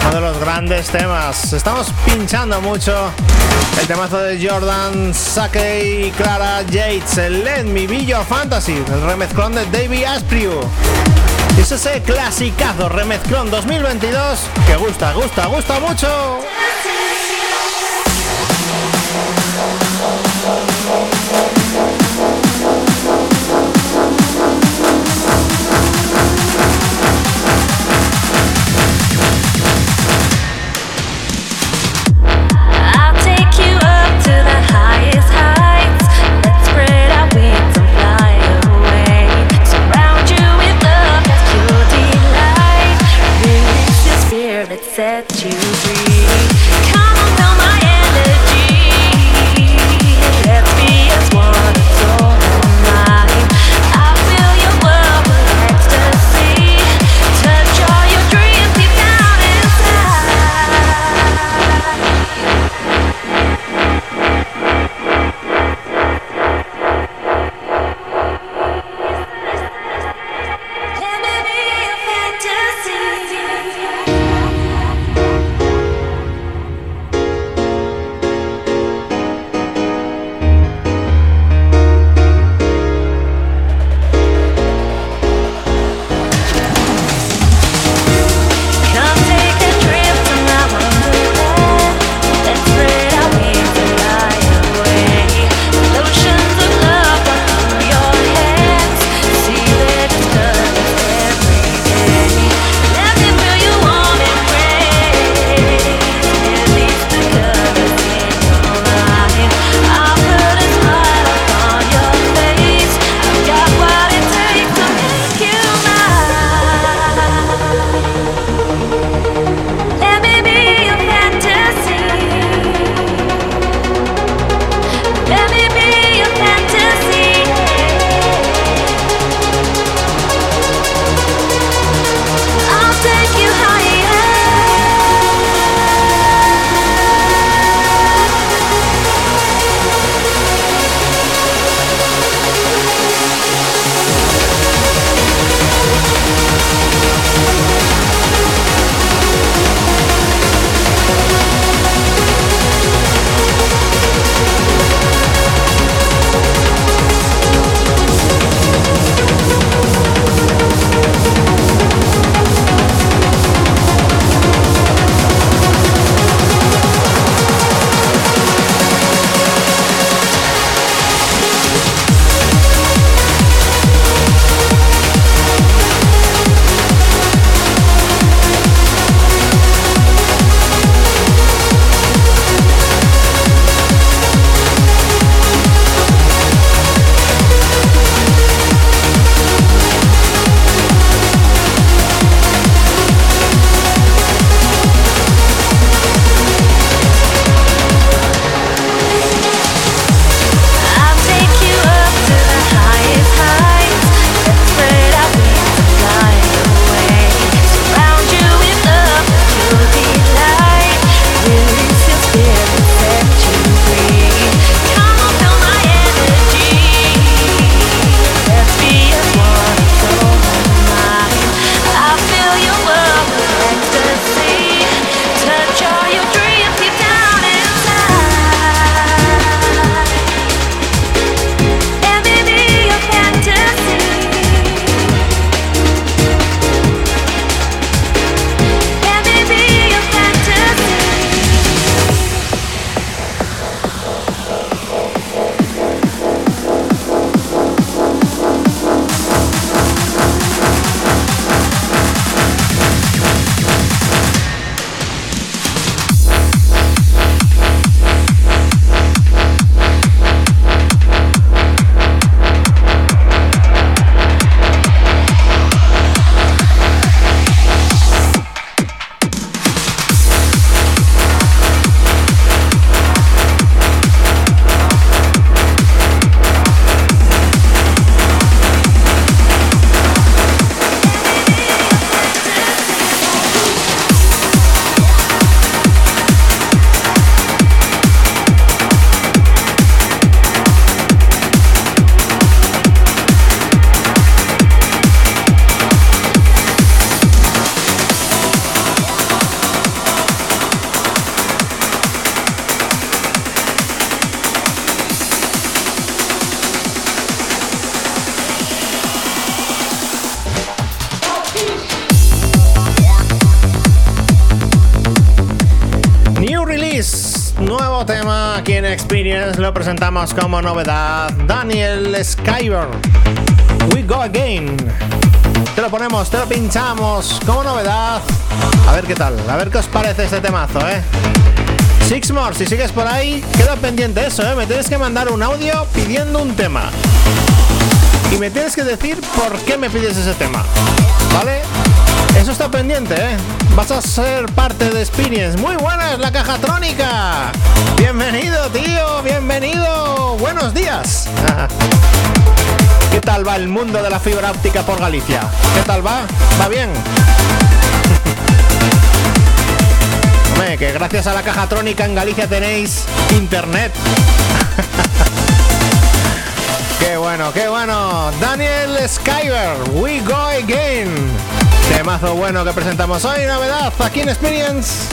Uno de los grandes temas. Estamos pinchando mucho el temazo de Jordan, Sake y Clara Yates, el Let Me Be Your Fantasy, el remezclón de David Asprey. Y es ese clasicazo remezclón 2022 que gusta, gusta, gusta mucho. Como novedad. Daniel Skyver, We Go Again. Te lo ponemos, te lo pinchamos como novedad. A ver qué tal, a ver qué os parece este temazo, ¿eh? Six More, si sigues por ahí, queda pendiente eso, ¿eh? Me tienes que mandar un audio pidiendo un tema. Y me tienes que decir por qué me pides ese tema, ¿vale? Eso está pendiente, ¿eh? Vas a ser parte de Experience. Muy buena es la caja trónica. Bienvenido, tío. Bienvenido. Buenos días. ¿Qué tal va el mundo de la fibra óptica por Galicia? ¿Qué tal va? ¿Va bien? Hombre, que gracias a la caja trónica en Galicia tenéis internet. qué bueno, qué bueno. Daniel Skyver, We Go Again. Temazo bueno que presentamos hoy, novedad aquí en Experience.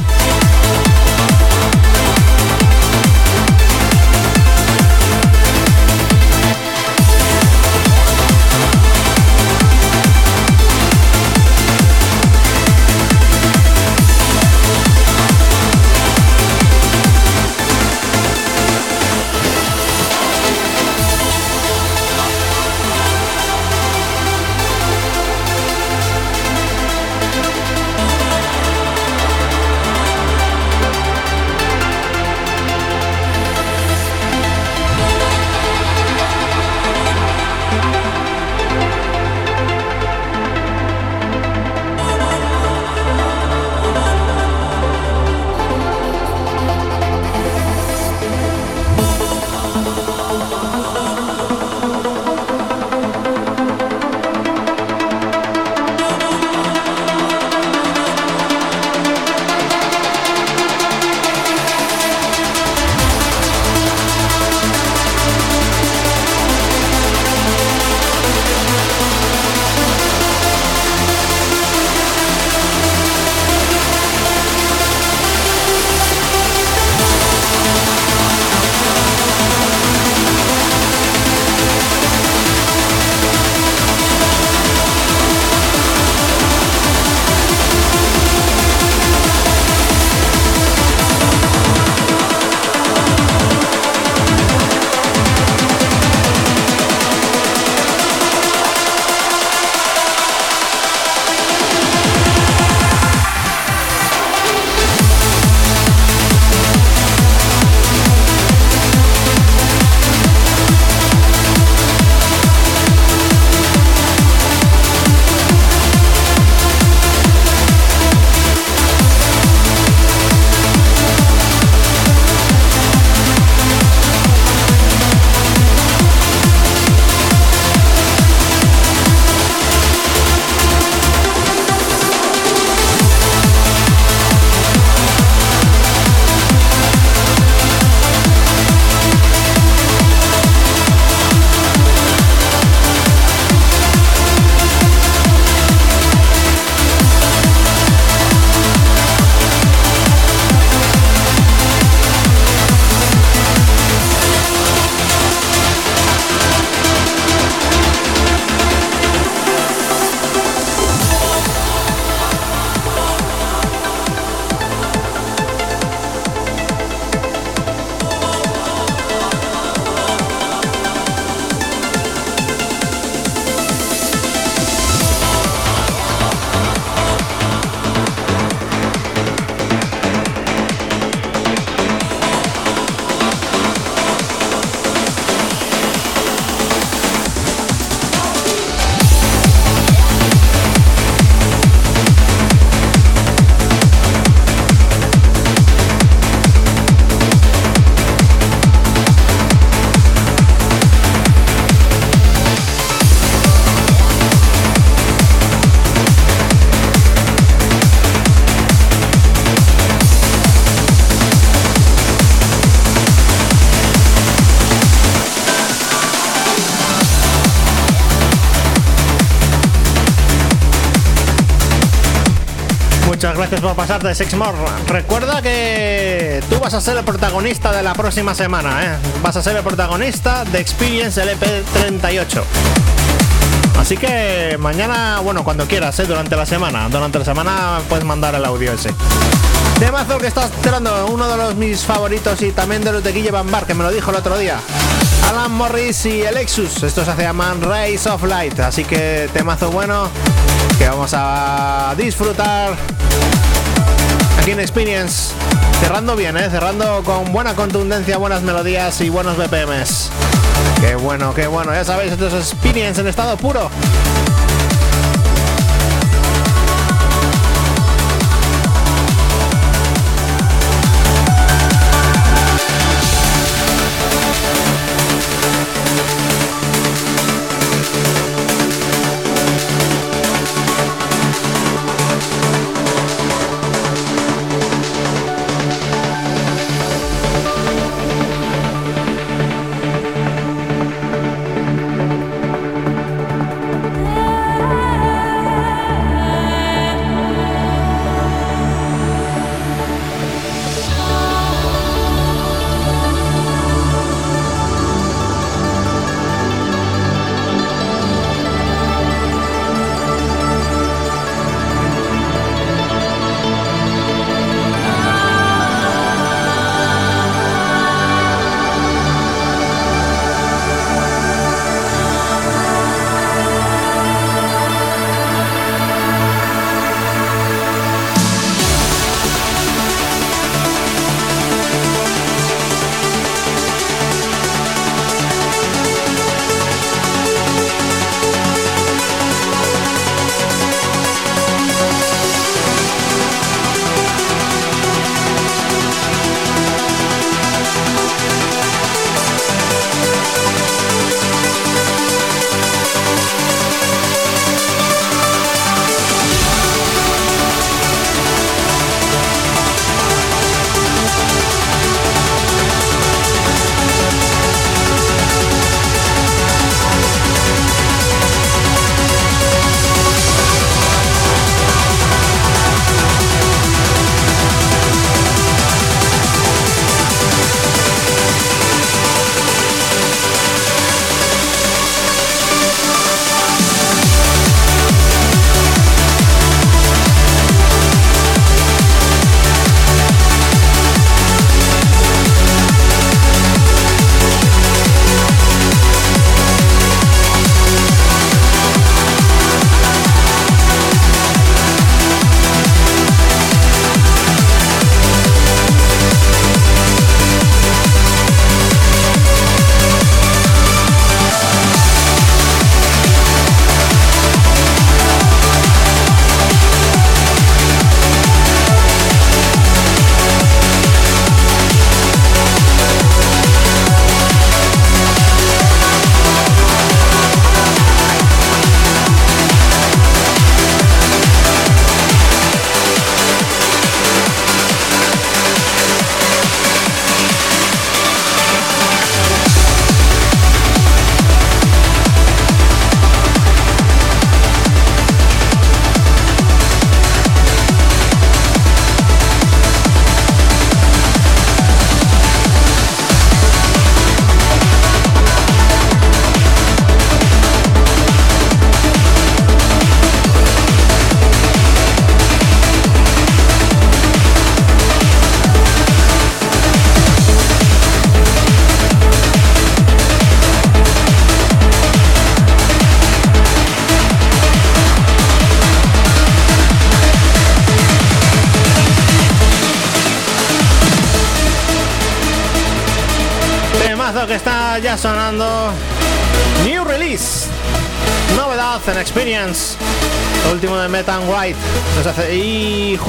Por pasarte de Sexmore. Recuerda que tú vas a ser el protagonista de la próxima semana, ¿eh? Vas a ser el protagonista de Experience LP38. Así que mañana, bueno, cuando quieras, ¿eh? durante la semana. Durante la semana puedes mandar el audio ese. Temazo que está esperando uno de los mis favoritos y también de los de Guille Van Bar, que me lo dijo el otro día. Alan Morris y el Exus. Estos se llaman Rays of Light. Así que temazo bueno que vamos a disfrutar aquí en Experience. Cerrando bien, ¿eh? cerrando con buena contundencia, buenas melodías y buenos BPMs. Qué bueno, qué bueno. Ya sabéis, esto es Experience en estado puro.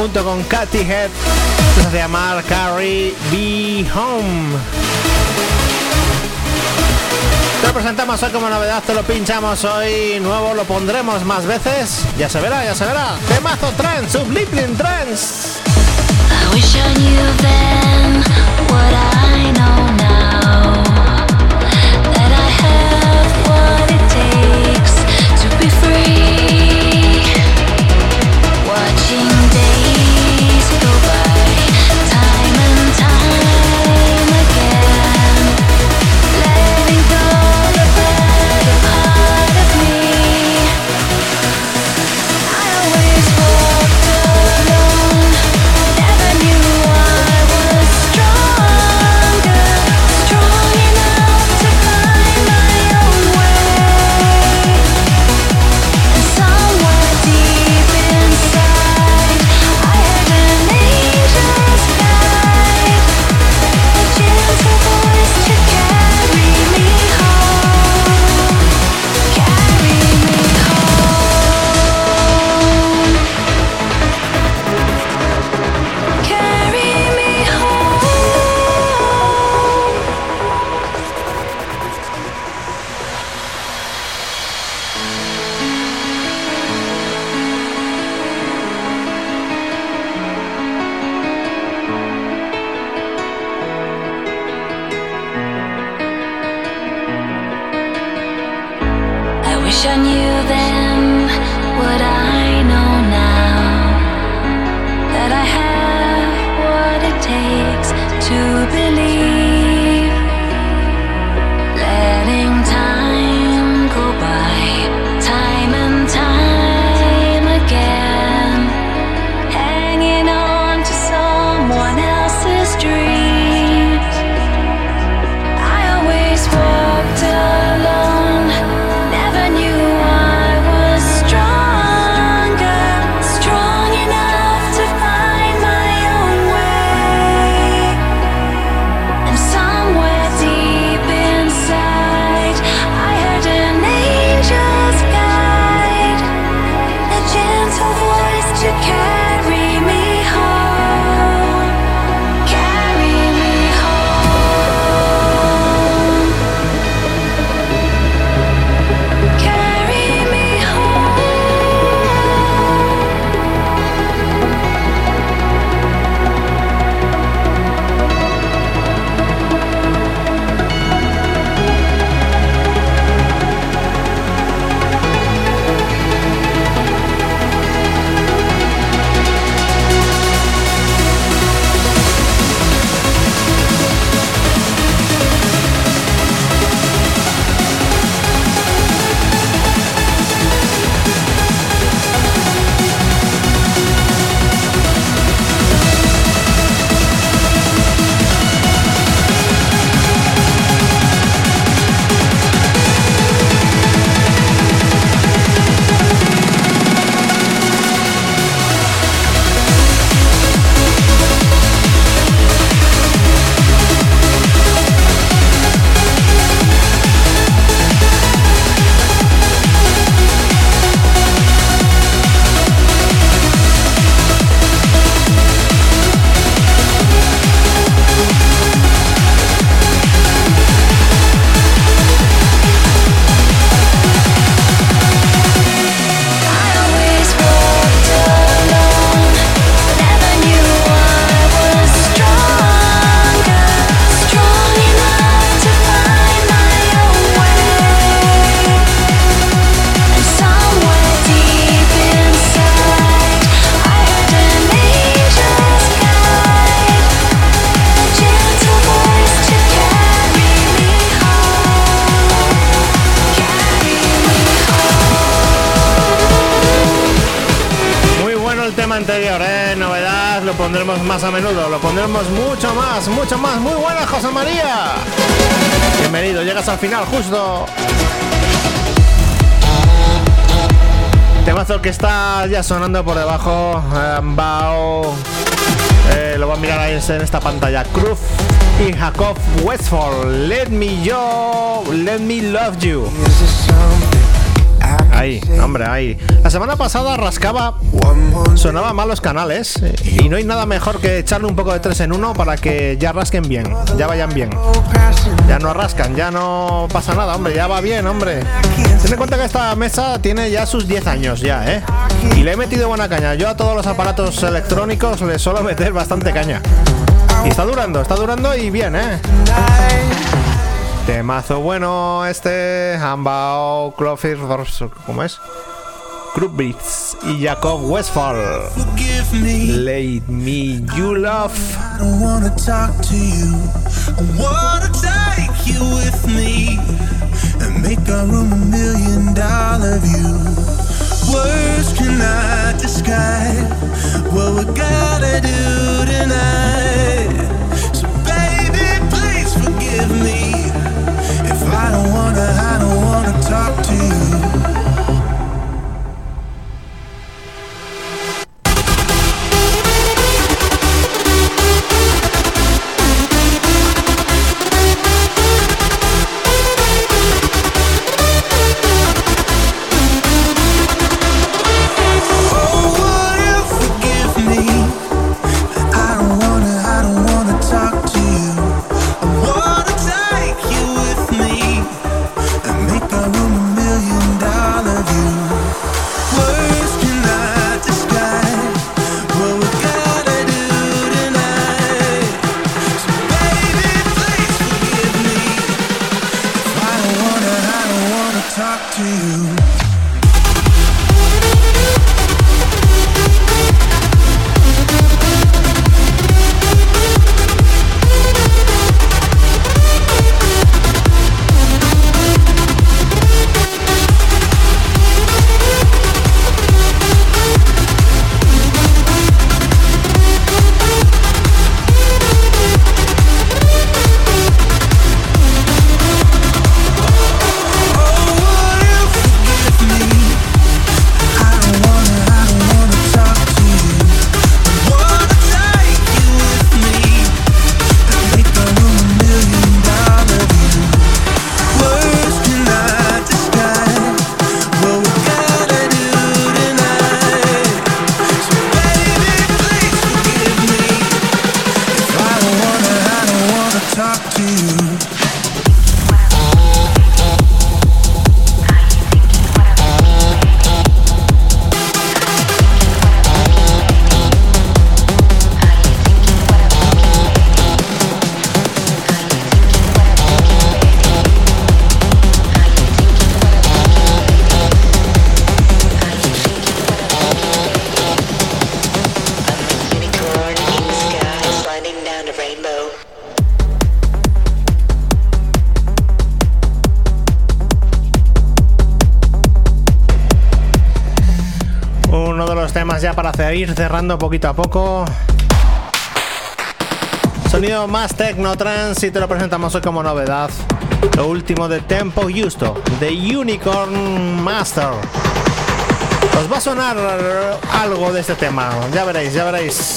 Junto con Katy Head, se llamar Carrie Be Home. Te lo presentamos hoy como novedad, te lo pinchamos hoy nuevo, lo pondremos más veces, ya se verá, ya se verá. Temazo Trends, Sublipping Trends. Never knew final justo. Temazo que está ya sonando por debajo. Bao. Eh, lo voy a mirar ahí en esta pantalla. Cruz y Jacob Westfall. Let me yo, let me love you. Ahí, hombre, ahí. La semana pasada rascaba, sonaba mal los canales y no hay nada mejor que echarle un poco de 3 en 1 para que ya rasquen bien, ya vayan bien. Ya no rascan, ya no pasa nada, hombre, ya va bien, hombre. Ten en cuenta que esta mesa tiene ya sus 10 años ya, ¿eh? Y le he metido buena caña. Yo a todos los aparatos electrónicos le suelo <laughs> meter bastante caña. Y está durando, está durando y bien, ¿eh? Temazo bueno este, Hambao, Clover, ¿cómo es? Beats y Jacob Westfall. Let me you love. With me and make our room a million dollar view. Words cannot describe what we gotta do tonight. So baby, please forgive me. Ir cerrando poquito a poco. Sonido más techno trance y te lo presentamos hoy como novedad. Lo último de Tempo Justo, de Unicorn Master. Os va a sonar algo de este tema, ya veréis, ya veréis.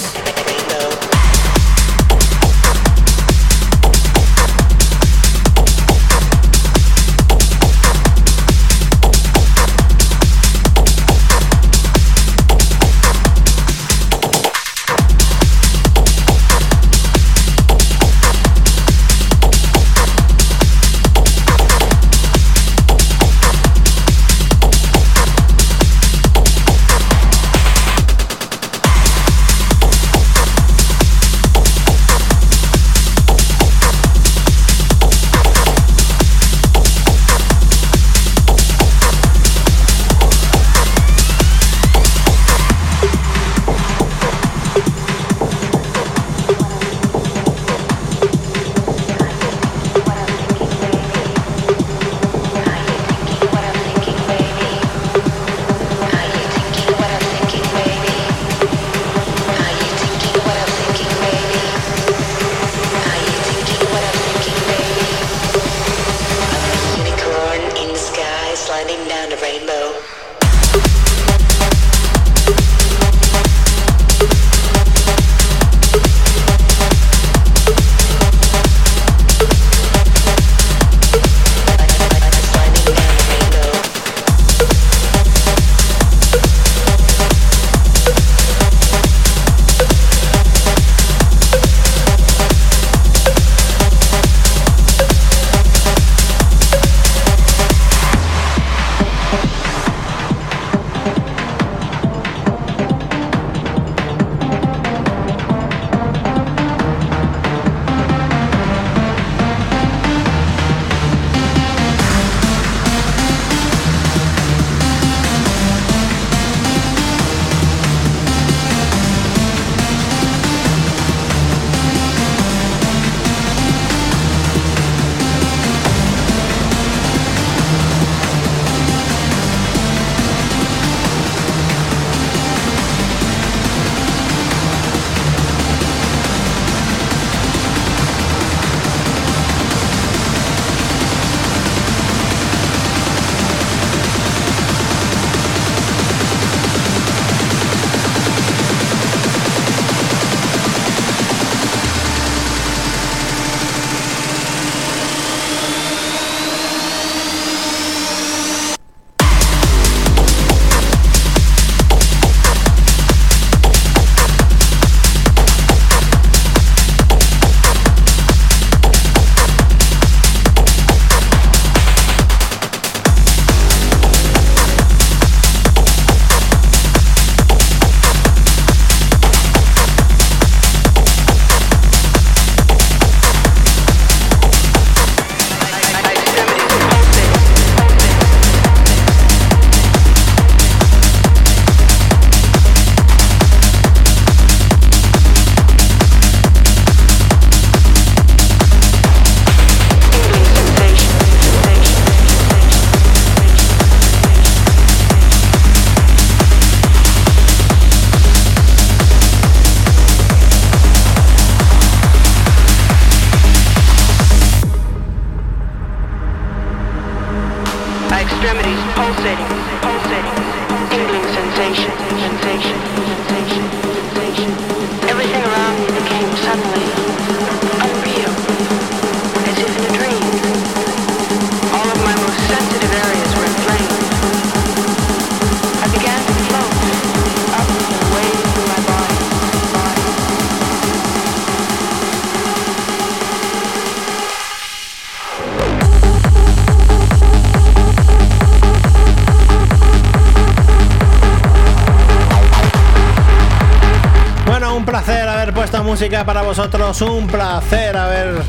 Un placer haber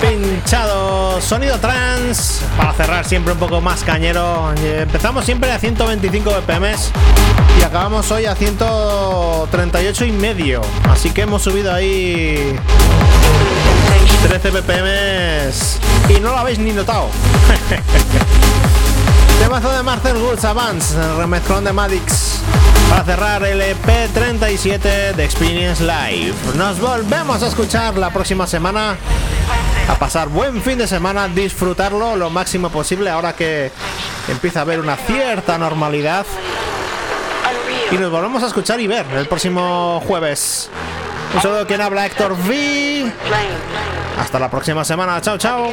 pinchado sonido trans para cerrar siempre un poco más cañero. Empezamos siempre a 125 BPM y acabamos hoy a 138 y medio, así que hemos subido ahí 13 BPM y no lo habéis ni notado. <laughs> Temazo de Marcel Woods Advance, remezclón de Madix. Para cerrar el EP 37 de Experience Live. Nos volvemos a escuchar la próxima semana. A pasar buen fin de semana, disfrutarlo lo máximo posible ahora que empieza a haber una cierta normalidad. Y nos volvemos a escuchar y ver el próximo jueves. Un saludo quien habla Héctor V. Hasta la próxima semana. Chao, chao.